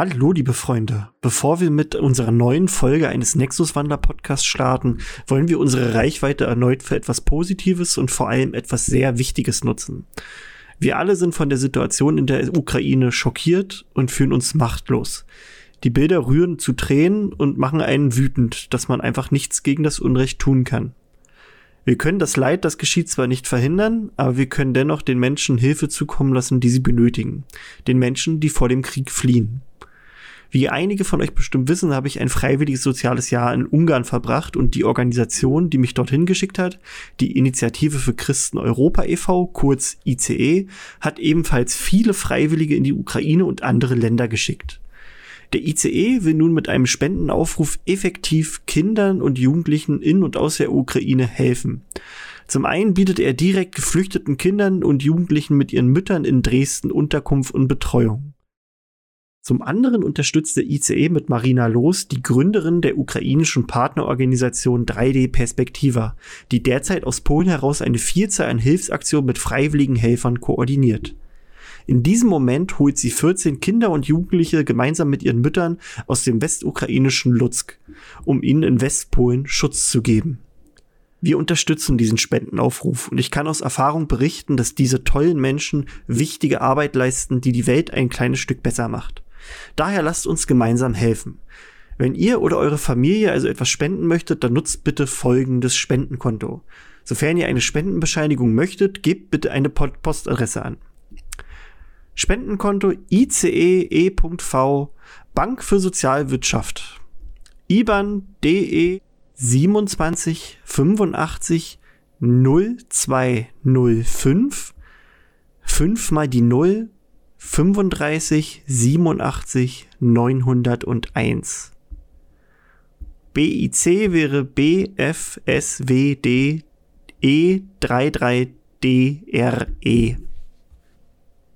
Hallo, liebe Freunde. Bevor wir mit unserer neuen Folge eines Nexus-Wander-Podcasts starten, wollen wir unsere Reichweite erneut für etwas Positives und vor allem etwas sehr Wichtiges nutzen. Wir alle sind von der Situation in der Ukraine schockiert und fühlen uns machtlos. Die Bilder rühren zu Tränen und machen einen wütend, dass man einfach nichts gegen das Unrecht tun kann. Wir können das Leid, das geschieht, zwar nicht verhindern, aber wir können dennoch den Menschen Hilfe zukommen lassen, die sie benötigen. Den Menschen, die vor dem Krieg fliehen. Wie einige von euch bestimmt wissen, habe ich ein freiwilliges soziales Jahr in Ungarn verbracht und die Organisation, die mich dorthin geschickt hat, die Initiative für Christen Europa e.V., kurz ICE, hat ebenfalls viele Freiwillige in die Ukraine und andere Länder geschickt. Der ICE will nun mit einem Spendenaufruf effektiv Kindern und Jugendlichen in und aus der Ukraine helfen. Zum einen bietet er direkt geflüchteten Kindern und Jugendlichen mit ihren Müttern in Dresden Unterkunft und Betreuung. Zum anderen unterstützt der ICE mit Marina Los, die Gründerin der ukrainischen Partnerorganisation 3D Perspektiva, die derzeit aus Polen heraus eine Vielzahl an Hilfsaktionen mit freiwilligen Helfern koordiniert. In diesem Moment holt sie 14 Kinder und Jugendliche gemeinsam mit ihren Müttern aus dem westukrainischen Lutsk, um ihnen in Westpolen Schutz zu geben. Wir unterstützen diesen Spendenaufruf und ich kann aus Erfahrung berichten, dass diese tollen Menschen wichtige Arbeit leisten, die die Welt ein kleines Stück besser macht. Daher lasst uns gemeinsam helfen. Wenn ihr oder eure Familie also etwas spenden möchtet, dann nutzt bitte folgendes Spendenkonto. Sofern ihr eine Spendenbescheinigung möchtet, gebt bitte eine Postadresse an. Spendenkonto ICE.E.V Bank für Sozialwirtschaft. IBAN DE 27 85 0205 5 mal die 0 35 87 901. BIC wäre BFSWD E33DRE.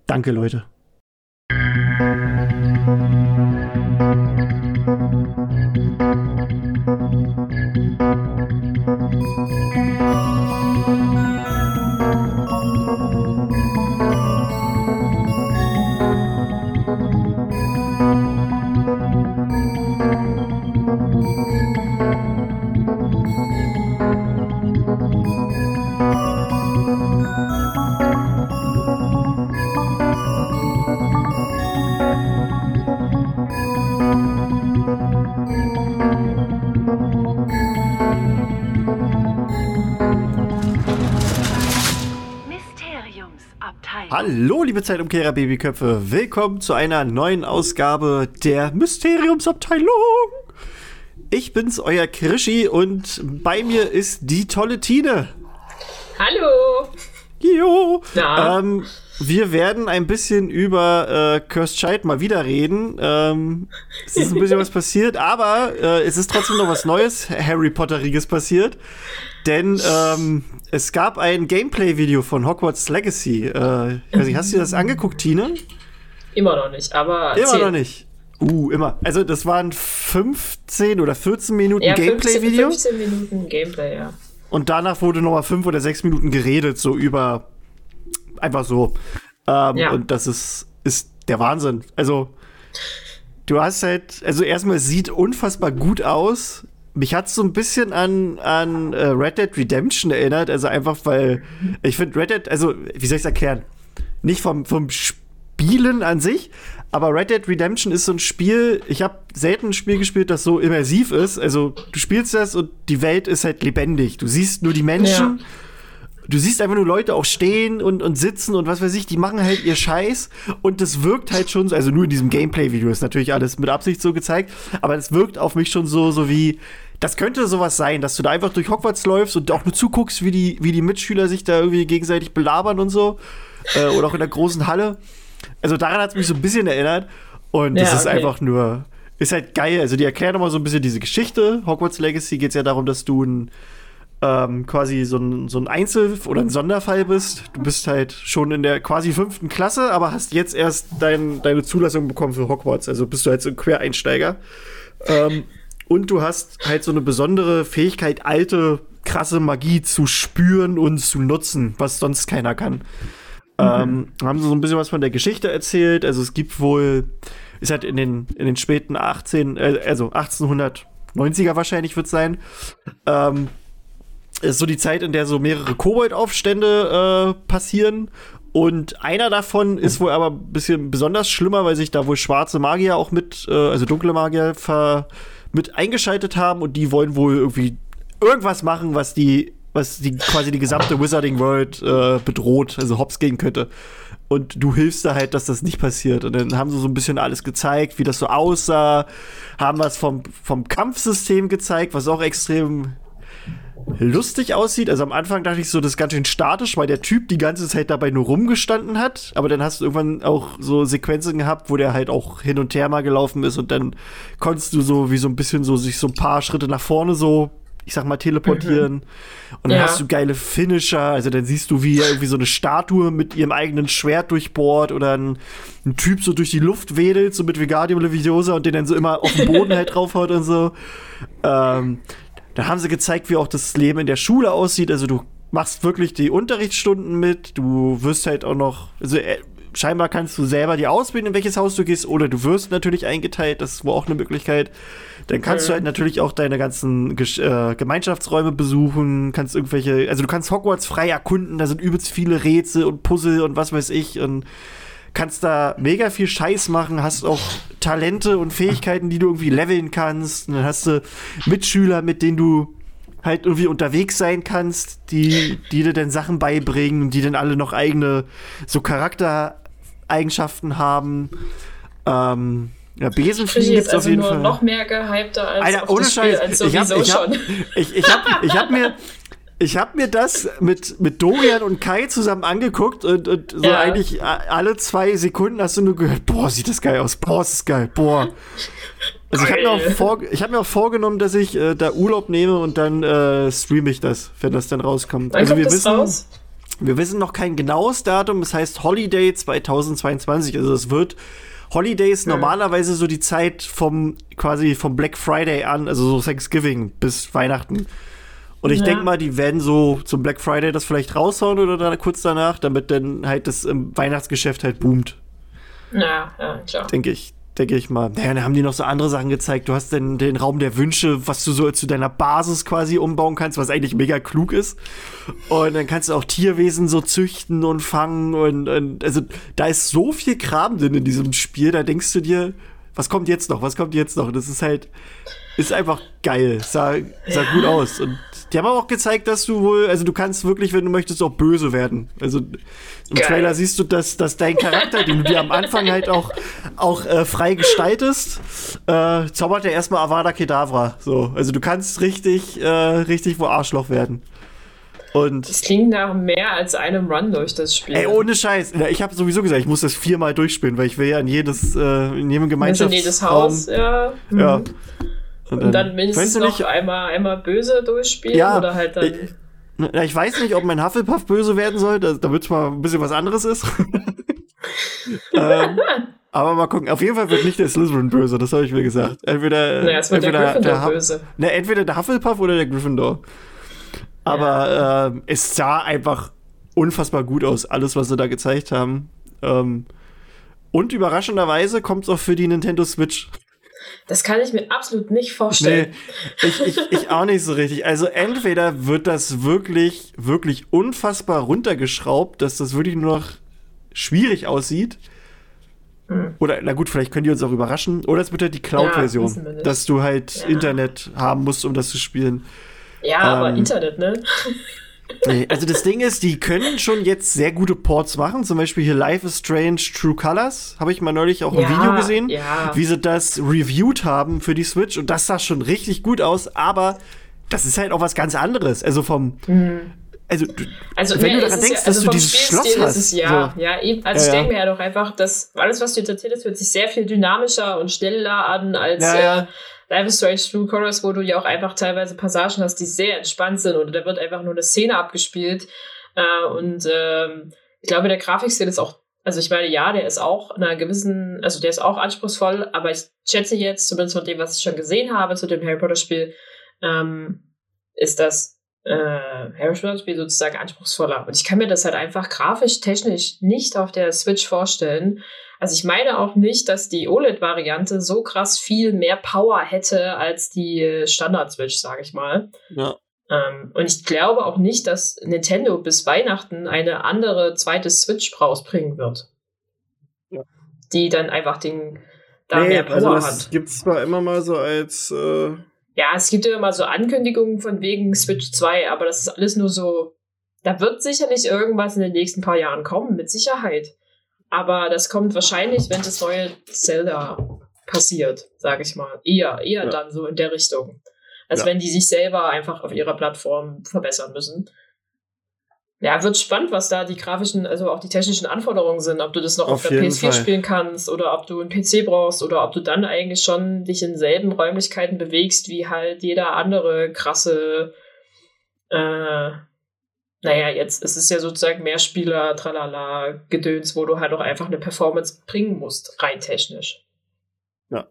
Danke, Leute. Hallo, liebe Zeitumkehrer Babyköpfe. Willkommen zu einer neuen Ausgabe der Mysteriumsabteilung. Ich bin's, euer Krischi, und bei mir ist die tolle Tine. Hallo. Jo. Ähm, wir werden ein bisschen über äh, Cursed Child mal wieder reden. Ähm, es ist ein bisschen was passiert, aber äh, es ist trotzdem noch was Neues, Harry Potteriges passiert. Denn ähm, es gab ein Gameplay-Video von Hogwarts Legacy. Äh, nicht, hast du dir das angeguckt, Tine? Immer noch nicht, aber. Immer 10. noch nicht. Uh, immer. Also, das waren 15 oder 14 Minuten ja, Gameplay-Video. 15 Minuten Gameplay, ja. Und danach wurde nochmal 5 oder 6 Minuten geredet, so über. Einfach so. Ähm, ja. Und das ist, ist der Wahnsinn. Also, du hast halt. Also, erstmal, es sieht unfassbar gut aus mich hat so ein bisschen an, an uh, Red Dead Redemption erinnert. Also einfach, weil ich finde Red Dead, also wie soll ich es erklären? Nicht vom, vom Spielen an sich, aber Red Dead Redemption ist so ein Spiel, ich habe selten ein Spiel gespielt, das so immersiv ist. Also du spielst das und die Welt ist halt lebendig. Du siehst nur die Menschen. Ja du siehst einfach nur Leute auch stehen und, und sitzen und was weiß ich, die machen halt ihr Scheiß und das wirkt halt schon so, also nur in diesem Gameplay-Video ist natürlich alles mit Absicht so gezeigt, aber es wirkt auf mich schon so, so wie, das könnte sowas sein, dass du da einfach durch Hogwarts läufst und auch nur zuguckst, wie die, wie die Mitschüler sich da irgendwie gegenseitig belabern und so. Äh, oder auch in der großen Halle. Also daran hat es mich so ein bisschen erinnert. Und das ja, ist einfach nur, ist halt geil. Also die erklären nochmal so ein bisschen diese Geschichte. Hogwarts Legacy geht es ja darum, dass du ein ähm, quasi so ein, so ein Einzel- oder ein Sonderfall bist. Du bist halt schon in der quasi fünften Klasse, aber hast jetzt erst dein, deine Zulassung bekommen für Hogwarts. Also bist du halt so ein Quereinsteiger. Ähm, und du hast halt so eine besondere Fähigkeit, alte, krasse Magie zu spüren und zu nutzen, was sonst keiner kann. Mhm. Ähm, haben sie so ein bisschen was von der Geschichte erzählt. Also es gibt wohl ist halt in den, in den späten 18, äh, also 1890er wahrscheinlich wird es sein. Ähm, ist so die Zeit, in der so mehrere Koboldaufstände äh, passieren. Und einer davon ist wohl aber ein bisschen besonders schlimmer, weil sich da wohl schwarze Magier auch mit, äh, also dunkle Magier ver mit eingeschaltet haben und die wollen wohl irgendwie irgendwas machen, was die, was die quasi die gesamte Wizarding World äh, bedroht, also hops gehen könnte. Und du hilfst da halt, dass das nicht passiert. Und dann haben sie so ein bisschen alles gezeigt, wie das so aussah, haben was vom, vom Kampfsystem gezeigt, was auch extrem lustig aussieht. Also am Anfang dachte ich so, das ist ganz schön statisch, weil der Typ die ganze Zeit dabei nur rumgestanden hat. Aber dann hast du irgendwann auch so Sequenzen gehabt, wo der halt auch hin und her mal gelaufen ist und dann konntest du so wie so ein bisschen so sich so ein paar Schritte nach vorne so ich sag mal, teleportieren. Mhm. Und dann ja. hast du geile Finisher. Also dann siehst du, wie irgendwie so eine Statue mit ihrem eigenen Schwert durchbohrt oder ein, ein Typ so durch die Luft wedelt, so mit Vegardium Leviosa und den dann so immer auf den Boden halt draufhaut und so. Ähm, da haben sie gezeigt, wie auch das Leben in der Schule aussieht. Also du machst wirklich die Unterrichtsstunden mit, du wirst halt auch noch, also äh, scheinbar kannst du selber die auswählen, in welches Haus du gehst, oder du wirst natürlich eingeteilt, das war auch eine Möglichkeit. Dann kannst mhm. du halt natürlich auch deine ganzen äh, Gemeinschaftsräume besuchen, kannst irgendwelche, also du kannst Hogwarts frei erkunden, da sind übelst viele Rätsel und Puzzle und was weiß ich und kannst da mega viel Scheiß machen, hast auch Talente und Fähigkeiten, die du irgendwie leveln kannst. Und dann hast du Mitschüler, mit denen du halt irgendwie unterwegs sein kannst, die, die dir dann Sachen beibringen, die dann alle noch eigene so Charaktereigenschaften haben. Ähm, ja, Besenfliegen gibt es auf jeden Fall. noch mehr gehypter als Alter, ohne Scheiß. ich hab, ich hab, Ich, ich, hab, ich hab mir ich habe mir das mit, mit Dorian und Kai zusammen angeguckt und, und so ja. eigentlich alle zwei Sekunden hast du nur gehört, boah, sieht das geil aus, boah, ist das geil, boah. Also ich habe mir, auch vor, hab mir auch vorgenommen, dass ich äh, da Urlaub nehme und dann äh, streame ich das, wenn das dann rauskommt. Wann also wir wissen, raus? wir wissen noch kein genaues Datum, es heißt Holiday 2022, also es wird Holidays ja. normalerweise so die Zeit vom quasi vom Black Friday an, also so Thanksgiving bis Weihnachten. Und ich ja. denke mal, die werden so zum Black Friday das vielleicht raushauen oder dann kurz danach, damit dann halt das Weihnachtsgeschäft halt boomt. Ja, ja, klar. Denke ich. Denke ich mal. Naja, dann haben die noch so andere Sachen gezeigt. Du hast den, den Raum der Wünsche, was du so zu deiner Basis quasi umbauen kannst, was eigentlich mega klug ist. Und dann kannst du auch Tierwesen so züchten und fangen. Und, und also da ist so viel Kram drin in diesem Spiel. Da denkst du dir, was kommt jetzt noch? Was kommt jetzt noch? Das ist halt, ist einfach geil. Sah, sah ja. gut aus. Und die haben aber auch gezeigt, dass du wohl, also du kannst wirklich, wenn du möchtest, auch böse werden. Also im Geil. Trailer siehst du, dass, dass dein Charakter, den du dir am Anfang halt auch, auch äh, frei gestaltest, äh, zaubert er erstmal Avada Kedavra. So. Also du kannst richtig, äh, richtig wo Arschloch werden. Und das klingt nach mehr als einem Run durch das Spiel. Ey, ohne Scheiß. Ich habe sowieso gesagt, ich muss das viermal durchspielen, weil ich will ja in jedes, äh, in jedem Gemeinschaftsraum. In jedes Haus, ja. Ja. Und dann, und dann mindestens noch nicht, einmal, einmal böse durchspielen ja, oder halt dann. Ich, na, ich weiß nicht, ob mein Hufflepuff böse werden soll, damit es mal ein bisschen was anderes ist. ähm, aber mal gucken. Auf jeden Fall wird nicht der Slytherin böse, das habe ich mir gesagt. Entweder, naja, es wird entweder der Gryffindor der böse. Ne, entweder der Hufflepuff oder der Gryffindor. Aber ja. äh, es sah einfach unfassbar gut aus, alles, was sie da gezeigt haben. Ähm, und überraschenderweise kommt es auch für die Nintendo Switch. Das kann ich mir absolut nicht vorstellen. Nee, ich, ich, ich auch nicht so richtig. Also entweder wird das wirklich, wirklich unfassbar runtergeschraubt, dass das wirklich nur noch schwierig aussieht. Hm. Oder, na gut, vielleicht können die uns auch überraschen. Oder es wird halt die Cloud-Version, ja, dass du halt ja. Internet haben musst, um das zu spielen. Ja, ähm, aber Internet, ne? Nee, also das Ding ist, die können schon jetzt sehr gute Ports machen. Zum Beispiel hier Life is Strange True Colors. Habe ich mal neulich auch ein ja, Video gesehen, ja. wie sie das reviewed haben für die Switch. Und das sah schon richtig gut aus. Aber das ist halt auch was ganz anderes. Also vom. Mhm. Also, also, wenn nee, du daran denkst, ja, also dass du dieses Schloss hast. Es, ja, so. ja, eben. Also ich denke mir ja doch einfach, dass alles, was du erzählst, hört sich sehr viel dynamischer und schneller an als. Äh, Life is Strange True Colors, wo du ja auch einfach teilweise Passagen hast, die sehr entspannt sind oder da wird einfach nur eine Szene abgespielt. Äh, und ähm, ich glaube, der Grafikstil ist auch, also ich meine, ja, der ist auch in einer gewissen, also der ist auch anspruchsvoll, aber ich schätze jetzt, zumindest von dem, was ich schon gesehen habe zu dem Harry Potter Spiel, ähm, ist das äh, Harris Brothers Spiel sozusagen anspruchsvoller. Und ich kann mir das halt einfach grafisch, technisch nicht auf der Switch vorstellen. Also ich meine auch nicht, dass die OLED-Variante so krass viel mehr Power hätte als die Standard-Switch, sage ich mal. Ja. Ähm, und ich glaube auch nicht, dass Nintendo bis Weihnachten eine andere zweite Switch rausbringen wird. Ja. Die dann einfach den da nee, mehr Power also das hat. Gibt es zwar immer mal so als äh ja, es gibt ja immer so Ankündigungen von wegen Switch 2, aber das ist alles nur so. Da wird sicherlich irgendwas in den nächsten paar Jahren kommen, mit Sicherheit. Aber das kommt wahrscheinlich, wenn das neue Zelda passiert, sage ich mal. Eher, eher ja. dann so in der Richtung. Als ja. wenn die sich selber einfach auf ihrer Plattform verbessern müssen. Ja, wird spannend, was da die grafischen, also auch die technischen Anforderungen sind, ob du das noch auf, auf der PS4 Fall. spielen kannst oder ob du einen PC brauchst oder ob du dann eigentlich schon dich in selben Räumlichkeiten bewegst wie halt jeder andere krasse, äh, naja, jetzt ist es ja sozusagen Mehrspieler, tralala, Gedöns, wo du halt auch einfach eine Performance bringen musst, rein technisch. Ja.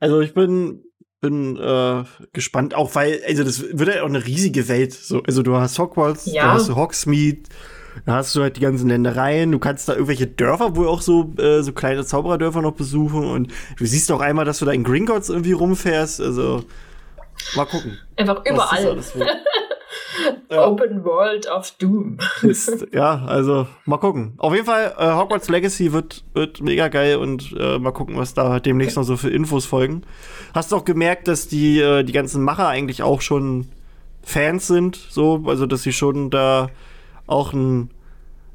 Also ich bin bin äh, gespannt, auch weil, also das wird ja auch eine riesige Welt. So, also du hast Hogwarts, ja. du hast Hogsmeade, da hast du halt die ganzen Ländereien, du kannst da irgendwelche Dörfer, wo auch so, äh, so kleine Zaubererdörfer noch besuchen und du siehst auch einmal, dass du da in Gringotts irgendwie rumfährst, also mal gucken. Einfach überall. Ja. Open World of Doom. Ist, ja, also mal gucken. Auf jeden Fall, äh, Hogwarts Legacy wird, wird mega geil und äh, mal gucken, was da demnächst noch so für Infos folgen. Hast du auch gemerkt, dass die, äh, die ganzen Macher eigentlich auch schon Fans sind, so, also dass sie schon da auch ein,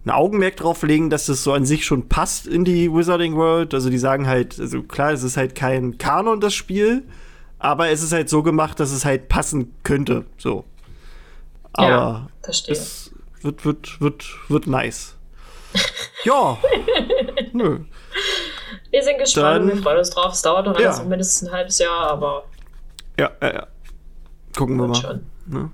ein Augenmerk drauf legen, dass das so an sich schon passt in die Wizarding World. Also die sagen halt, also klar, es ist halt kein Kanon, das Spiel, aber es ist halt so gemacht, dass es halt passen könnte. So. Aber ja, verstehe. es wird, wird, wird, wird nice. ja. Nö. Wir sind gespannt, Dann, wir freuen uns drauf. Es dauert noch ja. alles mindestens ein halbes Jahr, aber. Ja, ja, ja. Gucken wir mal. Schon. Ne?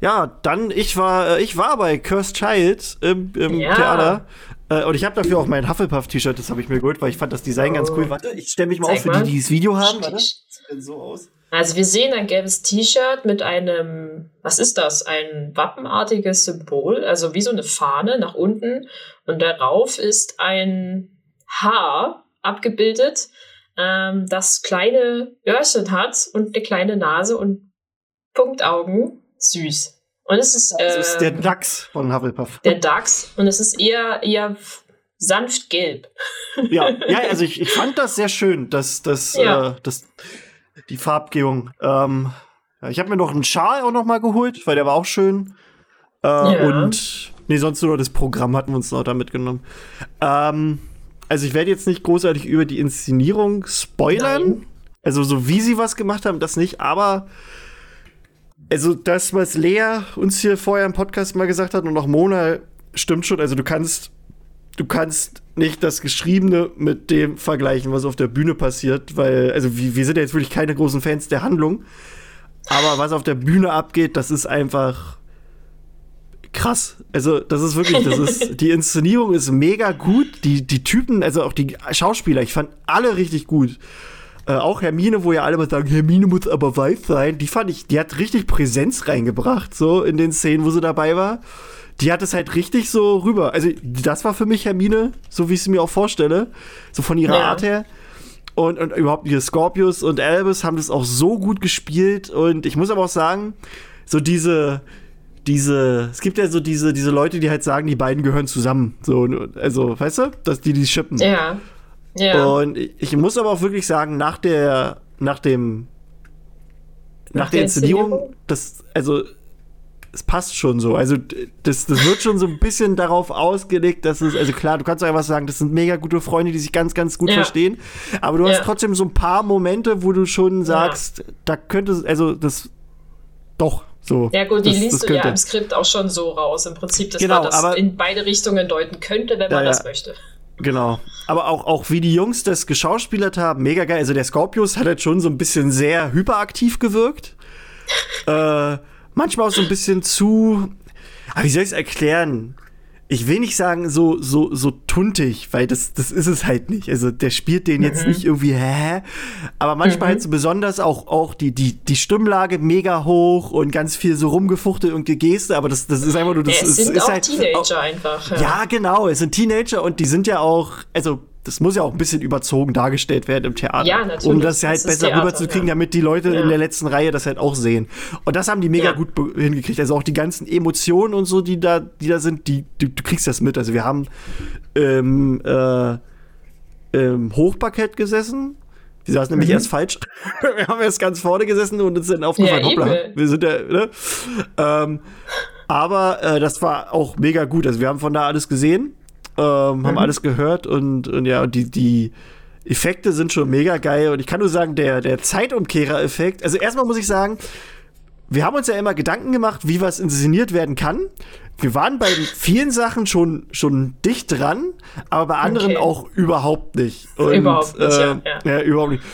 Ja, dann, ich war, äh, ich war bei Cursed Child im, im ja. Theater. Äh, und ich habe dafür auch mein Hufflepuff-T-Shirt, das habe ich mir geholt, weil ich fand das Design oh. ganz cool. Warte, ich stelle mich mal Zeig auf für mal. die, die das Video haben. Warte, das sieht so aus. Also wir sehen ein gelbes T-Shirt mit einem, was ist das? Ein wappenartiges Symbol, also wie so eine Fahne nach unten. Und darauf ist ein Haar abgebildet, ähm, das kleine Öhrchen hat und eine kleine Nase und Punktaugen. Süß. Und es ist. Das äh, ist der Dachs von Hufflepuff. Der Dachs. Und es ist eher, eher sanft gelb. Ja, ja, also ich, ich fand das sehr schön, dass das, ja. äh, das die Farbgebung. Ähm, ich habe mir noch einen Schal auch noch mal geholt, weil der war auch schön. Äh, ja. Und nee, sonst nur das Programm hatten wir uns noch da mitgenommen. Ähm, also ich werde jetzt nicht großartig über die Inszenierung spoilern. Nein. Also so wie sie was gemacht haben, das nicht. Aber also das, was Lea uns hier vorher im Podcast mal gesagt hat und auch Mona, stimmt schon. Also du kannst du kannst nicht das Geschriebene mit dem vergleichen, was auf der Bühne passiert, weil, also wir, wir sind ja jetzt wirklich keine großen Fans der Handlung, aber was auf der Bühne abgeht, das ist einfach krass. Also, das ist wirklich, das ist, die Inszenierung ist mega gut. Die, die Typen, also auch die Schauspieler, ich fand alle richtig gut. Äh, auch Hermine, wo ja alle mal sagen, Hermine muss aber weiß sein, die fand ich, die hat richtig Präsenz reingebracht, so in den Szenen, wo sie dabei war die hat es halt richtig so rüber. Also, das war für mich Hermine, so wie ich es mir auch vorstelle. So von ihrer ja. Art her. Und, und überhaupt hier Scorpius und Albus haben das auch so gut gespielt. Und ich muss aber auch sagen, so diese, diese, es gibt ja so diese, diese Leute, die halt sagen, die beiden gehören zusammen. So, also, weißt du, dass die die shippen. Ja. ja. Und ich muss aber auch wirklich sagen, nach der, nach dem, nach, nach der Inszenierung, das, also es passt schon so. Also das, das wird schon so ein bisschen darauf ausgelegt, dass es, also klar, du kannst einfach sagen, das sind mega gute Freunde, die sich ganz, ganz gut ja. verstehen. Aber du ja. hast trotzdem so ein paar Momente, wo du schon sagst, ja. da könnte es, also das doch. So, ja gut, die das, liest das du ja im Skript auch schon so raus. Im Prinzip, dass genau, man das in beide Richtungen deuten könnte, wenn man das möchte. Genau. Aber auch, auch wie die Jungs das geschauspielert haben, mega geil. Also der Scorpius hat halt schon so ein bisschen sehr hyperaktiv gewirkt. äh, manchmal auch so ein bisschen zu. Aber wie soll ich es erklären? ich will nicht sagen so so so tuntig, weil das das ist es halt nicht. Also der spielt den jetzt mhm. nicht irgendwie hä, aber manchmal mhm. halt so besonders auch auch die die die Stimmlage mega hoch und ganz viel so rumgefuchtelt und gegeste, aber das das ist einfach nur das es ist, sind ist auch halt Teenager auch, einfach. Ja. ja, genau, es sind Teenager und die sind ja auch also das muss ja auch ein bisschen überzogen dargestellt werden im Theater. Ja, natürlich. Um das halt das besser Theater, rüberzukriegen, ja. damit die Leute ja. in der letzten Reihe das halt auch sehen. Und das haben die mega ja. gut hingekriegt. Also auch die ganzen Emotionen und so, die da, die da sind, die, die du kriegst das mit. Also wir haben ähm, äh, im Hochparkett gesessen. Wir saßen nämlich mhm. erst falsch. wir haben erst ganz vorne gesessen und uns dann aufgefallen, ja, hoppla, wir sind ja, ne? Ähm, aber äh, das war auch mega gut. Also wir haben von da alles gesehen ähm, haben mhm. alles gehört und, und ja, die, die Effekte sind schon mega geil. Und ich kann nur sagen, der, der Zeitumkehrer-Effekt, also erstmal muss ich sagen, wir haben uns ja immer Gedanken gemacht, wie was inszeniert werden kann. Wir waren bei vielen Sachen schon, schon dicht dran, aber bei anderen okay. auch überhaupt nicht. Und, überhaupt nicht, äh, ja, ja. ja. überhaupt nicht.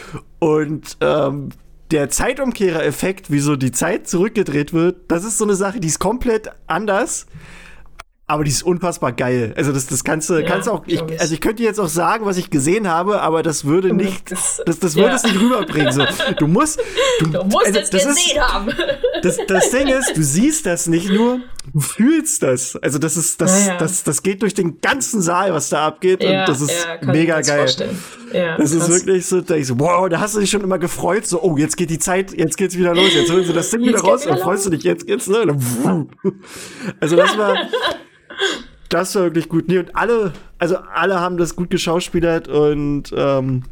Und ähm, der Zeitumkehrer-Effekt, wie so die Zeit zurückgedreht wird, das ist so eine Sache, die ist komplett anders aber die ist unfassbar geil. Also das, das kannst du, ja, kannst auch, ich, also ich könnte jetzt auch sagen, was ich gesehen habe, aber das würde nicht, das, das würde ja. es nicht rüberbringen. So, du musst, du, du musst also, es das gesehen ist, haben. Das, das Ding ist, du siehst das nicht nur, du fühlst das. Also das ist, das, ja, das, das geht durch den ganzen Saal, was da abgeht und das ist mega geil. Ja, das krass. ist wirklich so, da ich so, wow, da hast du dich schon immer gefreut, so, oh, jetzt geht die Zeit, jetzt geht's wieder los, jetzt holen sie das Ding wieder raus und freust du dich, jetzt geht's, ne? Also das war, das war wirklich gut. Nee, und alle, also alle haben das gut geschauspielert und ähm,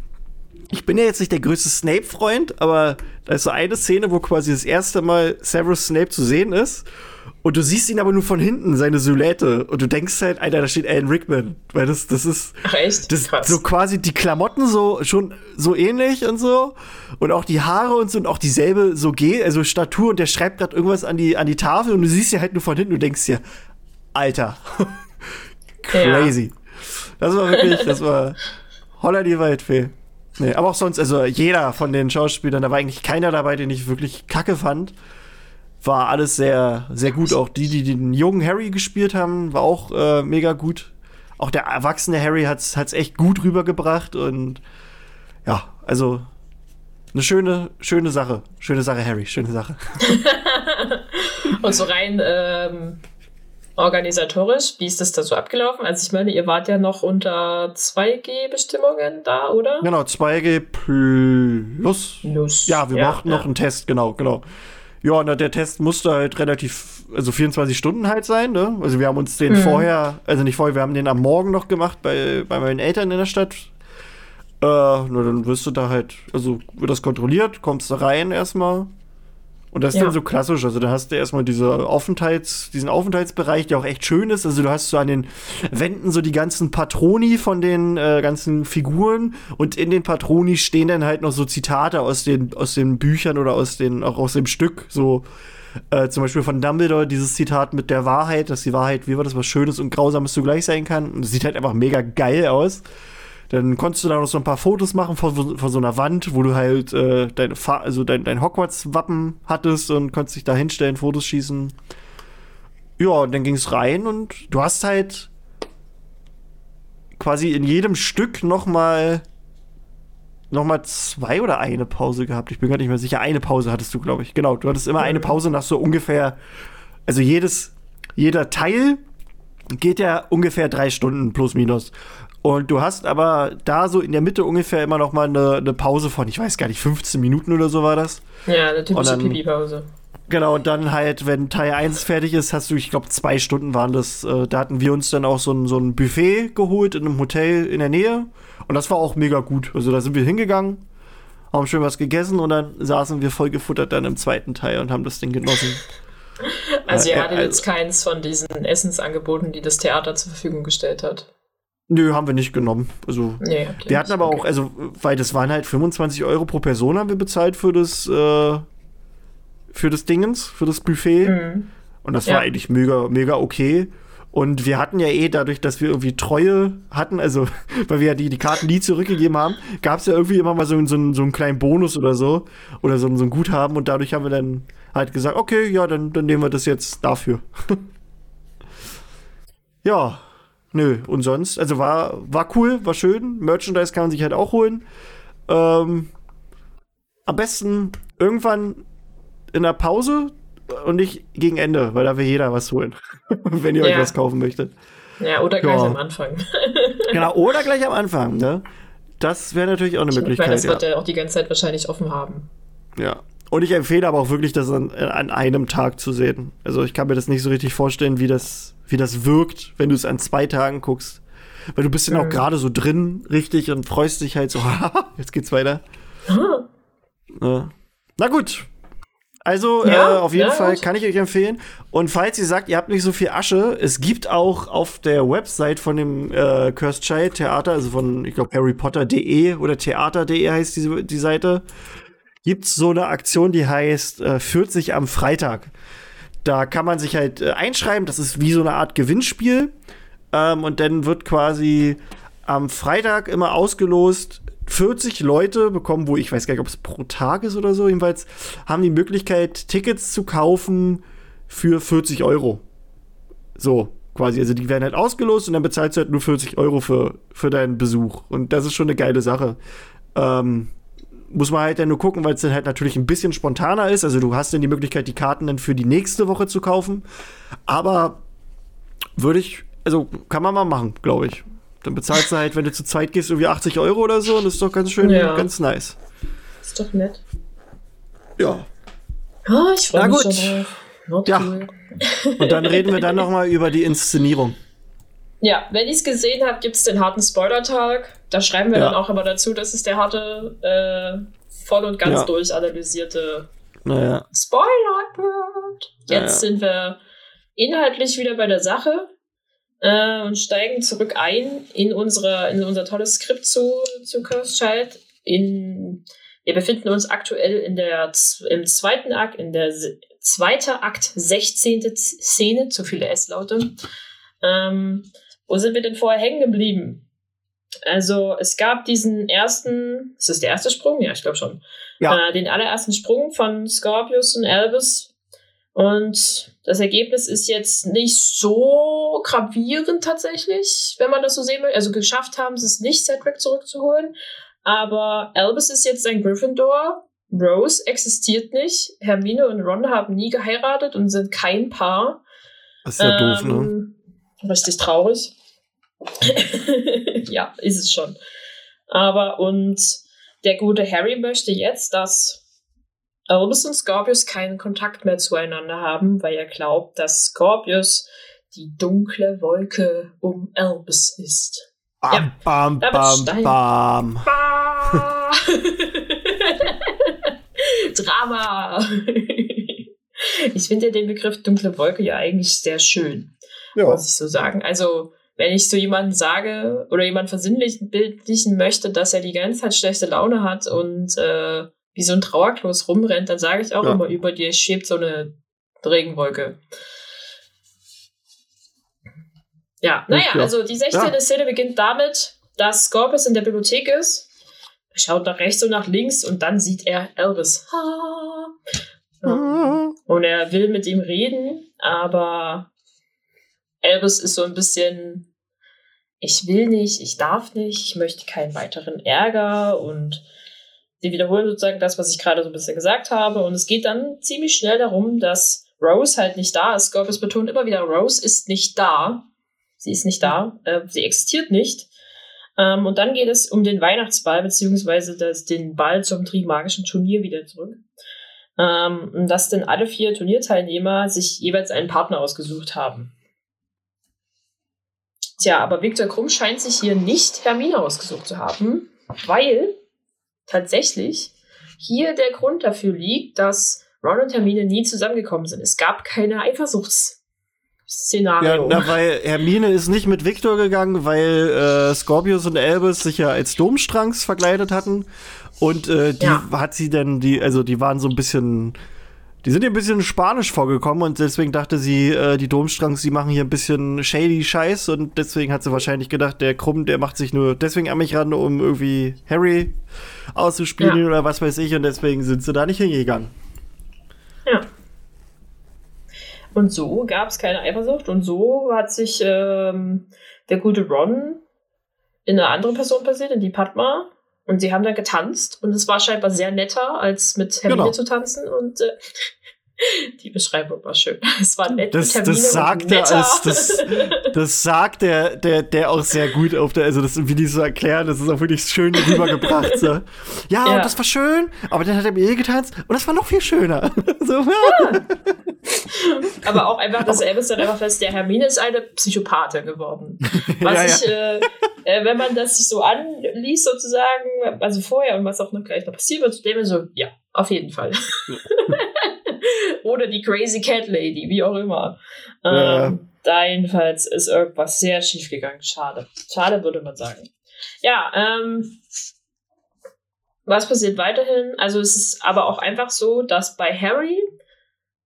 ich bin ja jetzt nicht der größte Snape-Freund, aber da ist so eine Szene, wo quasi das erste Mal Severus Snape zu sehen ist. Und du siehst ihn aber nur von hinten, seine Silhouette. Und du denkst halt, Alter, da steht Alan Rickman. Weil das, das ist. Ach echt? Das, Krass. So quasi die Klamotten so schon so ähnlich und so. Und auch die Haare und so und auch dieselbe so geht, also Statur und der schreibt gerade irgendwas an die, an die Tafel und du siehst ja halt nur von hinten und denkst dir, Alter. Crazy. Ja. Das war wirklich, das war holla die Waldfee. Nee, aber auch sonst, also jeder von den Schauspielern, da war eigentlich keiner dabei, den ich wirklich kacke fand. War alles sehr, sehr gut. Auch die, die den jungen Harry gespielt haben, war auch äh, mega gut. Auch der erwachsene Harry hat es echt gut rübergebracht und ja, also eine schöne, schöne Sache. Schöne Sache, Harry, schöne Sache. und so rein ähm, organisatorisch, wie ist das da so abgelaufen? Also ich meine, ihr wart ja noch unter 2G-Bestimmungen da, oder? Genau, 2G plus. plus. Ja, wir ja, brauchten ja. noch einen Test, genau, genau. Ja, und der Test musste halt relativ, also 24 Stunden halt sein, ne? Also wir haben uns den mhm. vorher, also nicht vorher, wir haben den am Morgen noch gemacht bei, bei meinen Eltern in der Stadt. Äh, nur dann wirst du da halt, also wird das kontrolliert, kommst da rein erstmal, und das ist ja. dann so klassisch. Also da hast du erstmal diese Aufenthalts, diesen Aufenthaltsbereich, der auch echt schön ist. Also du hast so an den Wänden so die ganzen Patroni von den äh, ganzen Figuren und in den Patroni stehen dann halt noch so Zitate aus den, aus den Büchern oder aus den, auch aus dem Stück. So äh, zum Beispiel von Dumbledore dieses Zitat mit der Wahrheit, dass die Wahrheit, wie war das, was Schönes und Grausames zugleich sein kann. Und das sieht halt einfach mega geil aus. Dann konntest du da noch so ein paar Fotos machen von, von so einer Wand, wo du halt äh, deine also dein, dein Hogwarts-Wappen hattest und konntest dich da hinstellen, Fotos schießen. Ja, und dann ging es rein und du hast halt quasi in jedem Stück noch mal noch mal zwei oder eine Pause gehabt. Ich bin gar nicht mehr sicher. Eine Pause hattest du, glaube ich. Genau, du hattest immer eine Pause nach so ungefähr, also jedes, jeder Teil geht ja ungefähr drei Stunden plus minus. Und du hast aber da so in der Mitte ungefähr immer noch mal eine, eine Pause von, ich weiß gar nicht, 15 Minuten oder so war das. Ja, eine typische Pipi-Pause. Genau, und dann halt, wenn Teil 1 fertig ist, hast du, ich glaube, zwei Stunden waren das. Äh, da hatten wir uns dann auch so ein, so ein Buffet geholt in einem Hotel in der Nähe. Und das war auch mega gut. Also da sind wir hingegangen, haben schön was gegessen und dann saßen wir voll gefuttert dann im zweiten Teil und haben das Ding genossen. Also ihr hattet jetzt keins von diesen Essensangeboten, die das Theater zur Verfügung gestellt hat. Nö, haben wir nicht genommen. Also, nee, wir hatten aber okay. auch, also, weil das waren halt 25 Euro pro Person haben wir bezahlt für das, äh, für das Dingens, für das Buffet. Mhm. Und das ja. war eigentlich mega, mega okay. Und wir hatten ja eh dadurch, dass wir irgendwie Treue hatten, also weil wir ja die, die Karten nie zurückgegeben haben, gab es ja irgendwie immer mal so, so, so einen kleinen Bonus oder so. Oder so, so ein Guthaben. Und dadurch haben wir dann halt gesagt, okay, ja, dann, dann nehmen wir das jetzt dafür. ja, nö, und sonst, also war, war cool, war schön. Merchandise kann man sich halt auch holen. Ähm, am besten irgendwann in der Pause und nicht gegen Ende, weil da will jeder was holen, wenn ihr ja. euch was kaufen möchtet. Ja, oder gleich ja. am Anfang. genau, oder gleich am Anfang, ne? Das wäre natürlich auch eine ich Möglichkeit. Meine, das wird er auch die ganze Zeit wahrscheinlich offen haben. Ja. Und ich empfehle aber auch wirklich, das an, an einem Tag zu sehen. Also ich kann mir das nicht so richtig vorstellen, wie das, wie das wirkt, wenn du es an zwei Tagen guckst. Weil du bist mhm. dann auch gerade so drin, richtig, und freust dich halt so, jetzt geht's weiter. Ja. Na gut, also ja, äh, auf jeden ja, Fall gut. kann ich euch empfehlen. Und falls ihr sagt, ihr habt nicht so viel Asche, es gibt auch auf der Website von dem äh, Cursed Child Theater, also von, ich glaube, harrypotter.de oder theater.de heißt die, die Seite, gibt's so eine Aktion, die heißt äh, 40 am Freitag. Da kann man sich halt äh, einschreiben, das ist wie so eine Art Gewinnspiel. Ähm, und dann wird quasi am Freitag immer ausgelost, 40 Leute bekommen, wo ich weiß gar nicht, ob es pro Tag ist oder so, jedenfalls haben die Möglichkeit, Tickets zu kaufen für 40 Euro. So, quasi. Also die werden halt ausgelost und dann bezahlst du halt nur 40 Euro für, für deinen Besuch. Und das ist schon eine geile Sache. Ähm, muss man halt dann nur gucken, weil es dann halt natürlich ein bisschen spontaner ist. Also du hast dann die Möglichkeit, die Karten dann für die nächste Woche zu kaufen. Aber würde ich, also kann man mal machen, glaube ich. Dann bezahlst du halt, wenn du zu zweit gehst, irgendwie 80 Euro oder so und das ist doch ganz schön, ja. ganz nice. Ist doch nett. Ja. Oh, ich freue mich gut. schon ja. Und dann reden wir dann noch mal über die Inszenierung. Ja, wenn ich es gesehen habe, gibt es den harten Spoiler-Tag. Da schreiben wir ja. dann auch immer dazu, dass es der harte, äh, voll und ganz ja. durchanalysierte naja. Spoiler wird. Jetzt naja. sind wir inhaltlich wieder bei der Sache äh, und steigen zurück ein in, unsere, in unser tolles Skript zu, zu Cursed Child. In, wir befinden uns aktuell in der, im zweiten Akt, in der zweite Akt, 16. Szene, zu viele S-Laute. Ähm, wo sind wir denn vorher hängen geblieben? Also es gab diesen ersten, ist das der erste Sprung? Ja, ich glaube schon. Ja. Äh, den allerersten Sprung von Scorpius und Elvis und das Ergebnis ist jetzt nicht so gravierend tatsächlich, wenn man das so sehen will. Also geschafft haben sie es nicht, Cedric zurückzuholen. Aber Albus ist jetzt ein Gryffindor. Rose existiert nicht. Hermine und Ron haben nie geheiratet und sind kein Paar. Das ist ja ähm, doof, ne? Ähm, richtig traurig. ja, ist es schon. Aber und der gute Harry möchte jetzt, dass Albus und Scorpius keinen Kontakt mehr zueinander haben, weil er glaubt, dass Scorpius die dunkle Wolke um Albus ist. Bam, ja, bam, bam, bam. Drama. ich finde ja den Begriff dunkle Wolke ja eigentlich sehr schön, ja. muss ich so sagen. Also, wenn ich so jemanden sage oder jemand versinnlichen möchte, dass er die ganze Zeit schlechte Laune hat und äh, wie so ein Trauerklos rumrennt, dann sage ich auch ja. immer, über dir schwebt so eine Regenwolke. Ja, naja, ja. also die 16. Ja. Szene beginnt damit, dass Scorpius in der Bibliothek ist, schaut nach rechts und nach links und dann sieht er Elvis. Und er will mit ihm reden, aber Elvis ist so ein bisschen, ich will nicht, ich darf nicht, ich möchte keinen weiteren Ärger und Sie wiederholen sozusagen das, was ich gerade so ein bisschen gesagt habe. Und es geht dann ziemlich schnell darum, dass Rose halt nicht da ist. Scorpius betont immer wieder, Rose ist nicht da. Sie ist nicht da. Äh, sie existiert nicht. Ähm, und dann geht es um den Weihnachtsball, beziehungsweise das, den Ball zum Trimagischen Turnier wieder zurück. Ähm, dass denn alle vier Turnierteilnehmer sich jeweils einen Partner ausgesucht haben. Tja, aber Viktor Krumm scheint sich hier nicht Hermine ausgesucht zu haben, weil tatsächlich hier der Grund dafür liegt, dass Ron und Hermine nie zusammengekommen sind. Es gab keine Eifersuchtsszenario. Ja, na, weil Hermine ist nicht mit Victor gegangen, weil äh, Scorpius und Albus sich ja als Domstrangs verkleidet hatten. Und äh, die ja. hat sie dann, die, also die waren so ein bisschen die sind ihr ein bisschen spanisch vorgekommen und deswegen dachte sie, äh, die Domstrangs, die machen hier ein bisschen shady Scheiß und deswegen hat sie wahrscheinlich gedacht, der Krumm, der macht sich nur deswegen an mich ran, um irgendwie Harry auszuspielen ja. oder was weiß ich und deswegen sind sie da nicht hingegangen. Ja. Und so gab es keine Eifersucht und so hat sich ähm, der gute Ron in eine andere Person passiert, in die Padma. Und sie haben dann getanzt und es war scheinbar sehr netter, als mit Hermine genau. zu tanzen. Und äh, Die Beschreibung war schön. Es war nett. Das, das sagt er als, das, das sagt der, der, der auch sehr gut auf der, also das, wie die so erklären, das ist auch wirklich schön rübergebracht. So. Ja, ja, und das war schön, aber dann hat er mir eh getanzt und das war noch viel schöner. so, ja. aber auch einfach, dass Elvis dann einfach fest, der Hermine ist eine Psychopathin geworden. Was ja, ich, äh, äh, wenn man das sich so anliest sozusagen, also vorher und was auch noch gleich noch passiert wird, dem so, ja, auf jeden Fall. Oder die Crazy Cat Lady, wie auch immer. Ja. Ähm, da jedenfalls ist irgendwas sehr schief gegangen. Schade. Schade, würde man sagen. Ja, ähm, was passiert weiterhin? Also es ist aber auch einfach so, dass bei Harry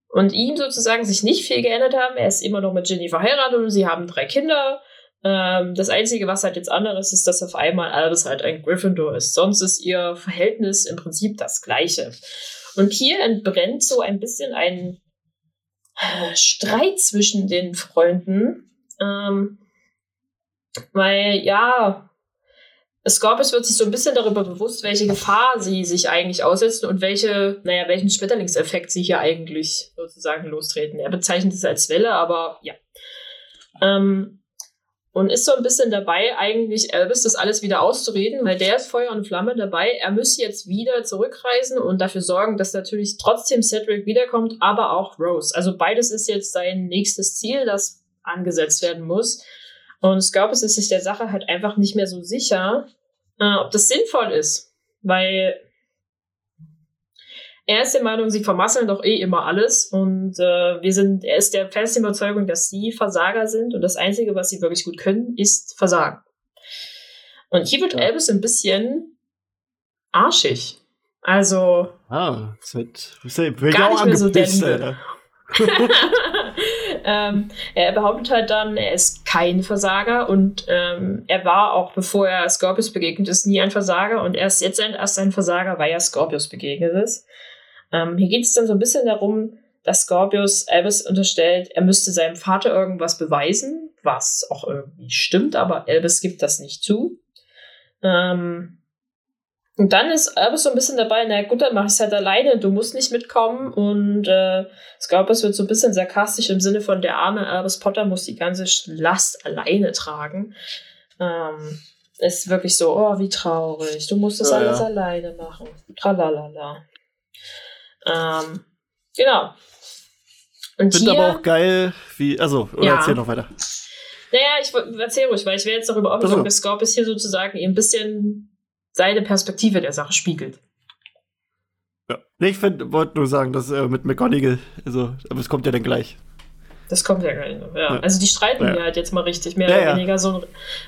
und ihm sozusagen sich nicht viel geändert haben. Er ist immer noch mit Ginny verheiratet und sie haben drei Kinder. Ähm, das Einzige, was halt jetzt anderes ist, dass auf einmal Albus halt ein Gryffindor ist. Sonst ist ihr Verhältnis im Prinzip das gleiche. Und hier entbrennt so ein bisschen ein äh, Streit zwischen den Freunden. Ähm, weil, ja, Scorpius wird sich so ein bisschen darüber bewusst, welche Gefahr sie sich eigentlich aussetzen und welche, naja, welchen Schmetterlingseffekt sie hier eigentlich sozusagen lostreten. Er bezeichnet es als Welle, aber ja. Ähm, und ist so ein bisschen dabei, eigentlich Elvis das alles wieder auszureden, weil der ist Feuer und Flamme dabei. Er müsse jetzt wieder zurückreisen und dafür sorgen, dass natürlich trotzdem Cedric wiederkommt, aber auch Rose. Also beides ist jetzt sein nächstes Ziel, das angesetzt werden muss. Und Scorpius ist sich der Sache halt einfach nicht mehr so sicher, äh, ob das sinnvoll ist. Weil er ist der Meinung, sie vermasseln doch eh immer alles und äh, wir sind, er ist der festen Überzeugung, dass sie Versager sind und das Einzige, was sie wirklich gut können, ist Versagen. Und hier wird ja. Elvis ein bisschen arschig. Also. Ah, das wird, das wird gar nicht mehr so der Liebe. ähm, er behauptet halt dann, er ist kein Versager und ähm, er war auch, bevor er Scorpius begegnet ist, nie ein Versager und er ist jetzt erst ein Versager, weil er Scorpius begegnet ist. Ähm, hier geht es dann so ein bisschen darum, dass Scorpius Elvis unterstellt, er müsste seinem Vater irgendwas beweisen, was auch irgendwie stimmt, aber Elvis gibt das nicht zu. Ähm, und dann ist Elvis so ein bisschen dabei, na gut, dann mach ich es halt alleine, du musst nicht mitkommen. Und äh, Scorpius wird so ein bisschen sarkastisch im Sinne von, der arme Elvis Potter muss die ganze Last alleine tragen. Ähm, ist wirklich so, oh, wie traurig, du musst das ja, alles ja. alleine machen. Tralalala. Ähm, genau. Und Finde aber auch geil, wie, also, oder ja. erzähl noch weiter. Naja, ich erzähl ruhig, weil ich werde jetzt darüber aufgekommen, dass Scorpius hier sozusagen ein bisschen seine Perspektive der Sache spiegelt. Ja. Nee, ich wollte nur sagen, dass äh, mit McGonagall, also, aber es kommt ja dann gleich. Das kommt ja gleich noch, ja. ja. Also die streiten ja. halt jetzt mal richtig, mehr ja, oder weniger so.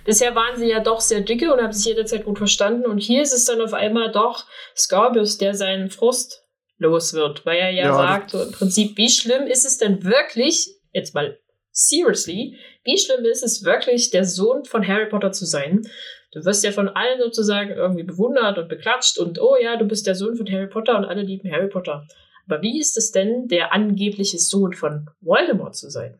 Bisher waren sie ja doch sehr dicke und haben sich jederzeit gut verstanden. Und hier ist es dann auf einmal doch Scorpius, der seinen Frust los wird, weil er ja, ja sagt, so im Prinzip, wie schlimm ist es denn wirklich, jetzt mal seriously, wie schlimm ist es wirklich, der Sohn von Harry Potter zu sein? Du wirst ja von allen sozusagen irgendwie bewundert und beklatscht und oh ja, du bist der Sohn von Harry Potter und alle lieben Harry Potter. Aber wie ist es denn, der angebliche Sohn von Voldemort zu sein?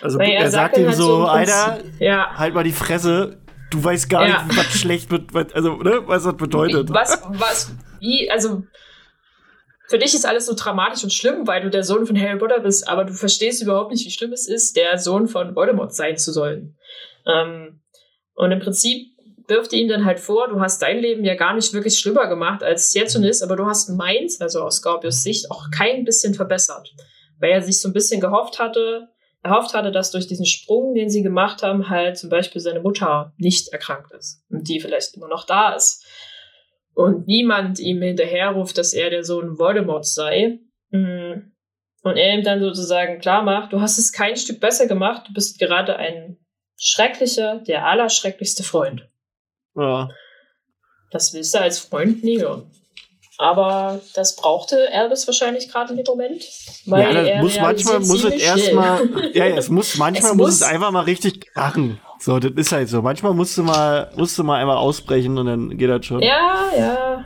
Also er, er, sagt ihm halt so, Alter, ja. halt mal die Fresse, du weißt gar ja. nicht, was schlecht wird, also, ne, was das bedeutet. Was, was, wie, also, für dich ist alles so dramatisch und schlimm, weil du der Sohn von Harry Potter bist, aber du verstehst überhaupt nicht, wie schlimm es ist, der Sohn von Voldemort sein zu sollen. Ähm, und im Prinzip wirft ihn dann halt vor, du hast dein Leben ja gar nicht wirklich schlimmer gemacht, als es jetzt schon ist, aber du hast meins, also aus Scorpius Sicht, auch kein bisschen verbessert. Weil er sich so ein bisschen gehofft hatte, erhofft hatte, dass durch diesen Sprung, den sie gemacht haben, halt zum Beispiel seine Mutter nicht erkrankt ist und die vielleicht immer noch da ist und niemand ihm hinterherruft, dass er der Sohn Voldemorts sei. Mm. Und er ihm dann sozusagen klar macht, du hast es kein Stück besser gemacht, du bist gerade ein schrecklicher, der allerschrecklichste Freund. Ja. Das willst du als Freund nie hören. Aber das brauchte Elvis wahrscheinlich gerade in dem Moment. Weil ja, das muss manchmal muss es erstmal, ja, ja, es muss manchmal es muss, muss es einfach mal richtig krachen. So, das ist halt so. Manchmal musst du mal, musst du mal einmal ausbrechen und dann geht das schon. Ja, ja.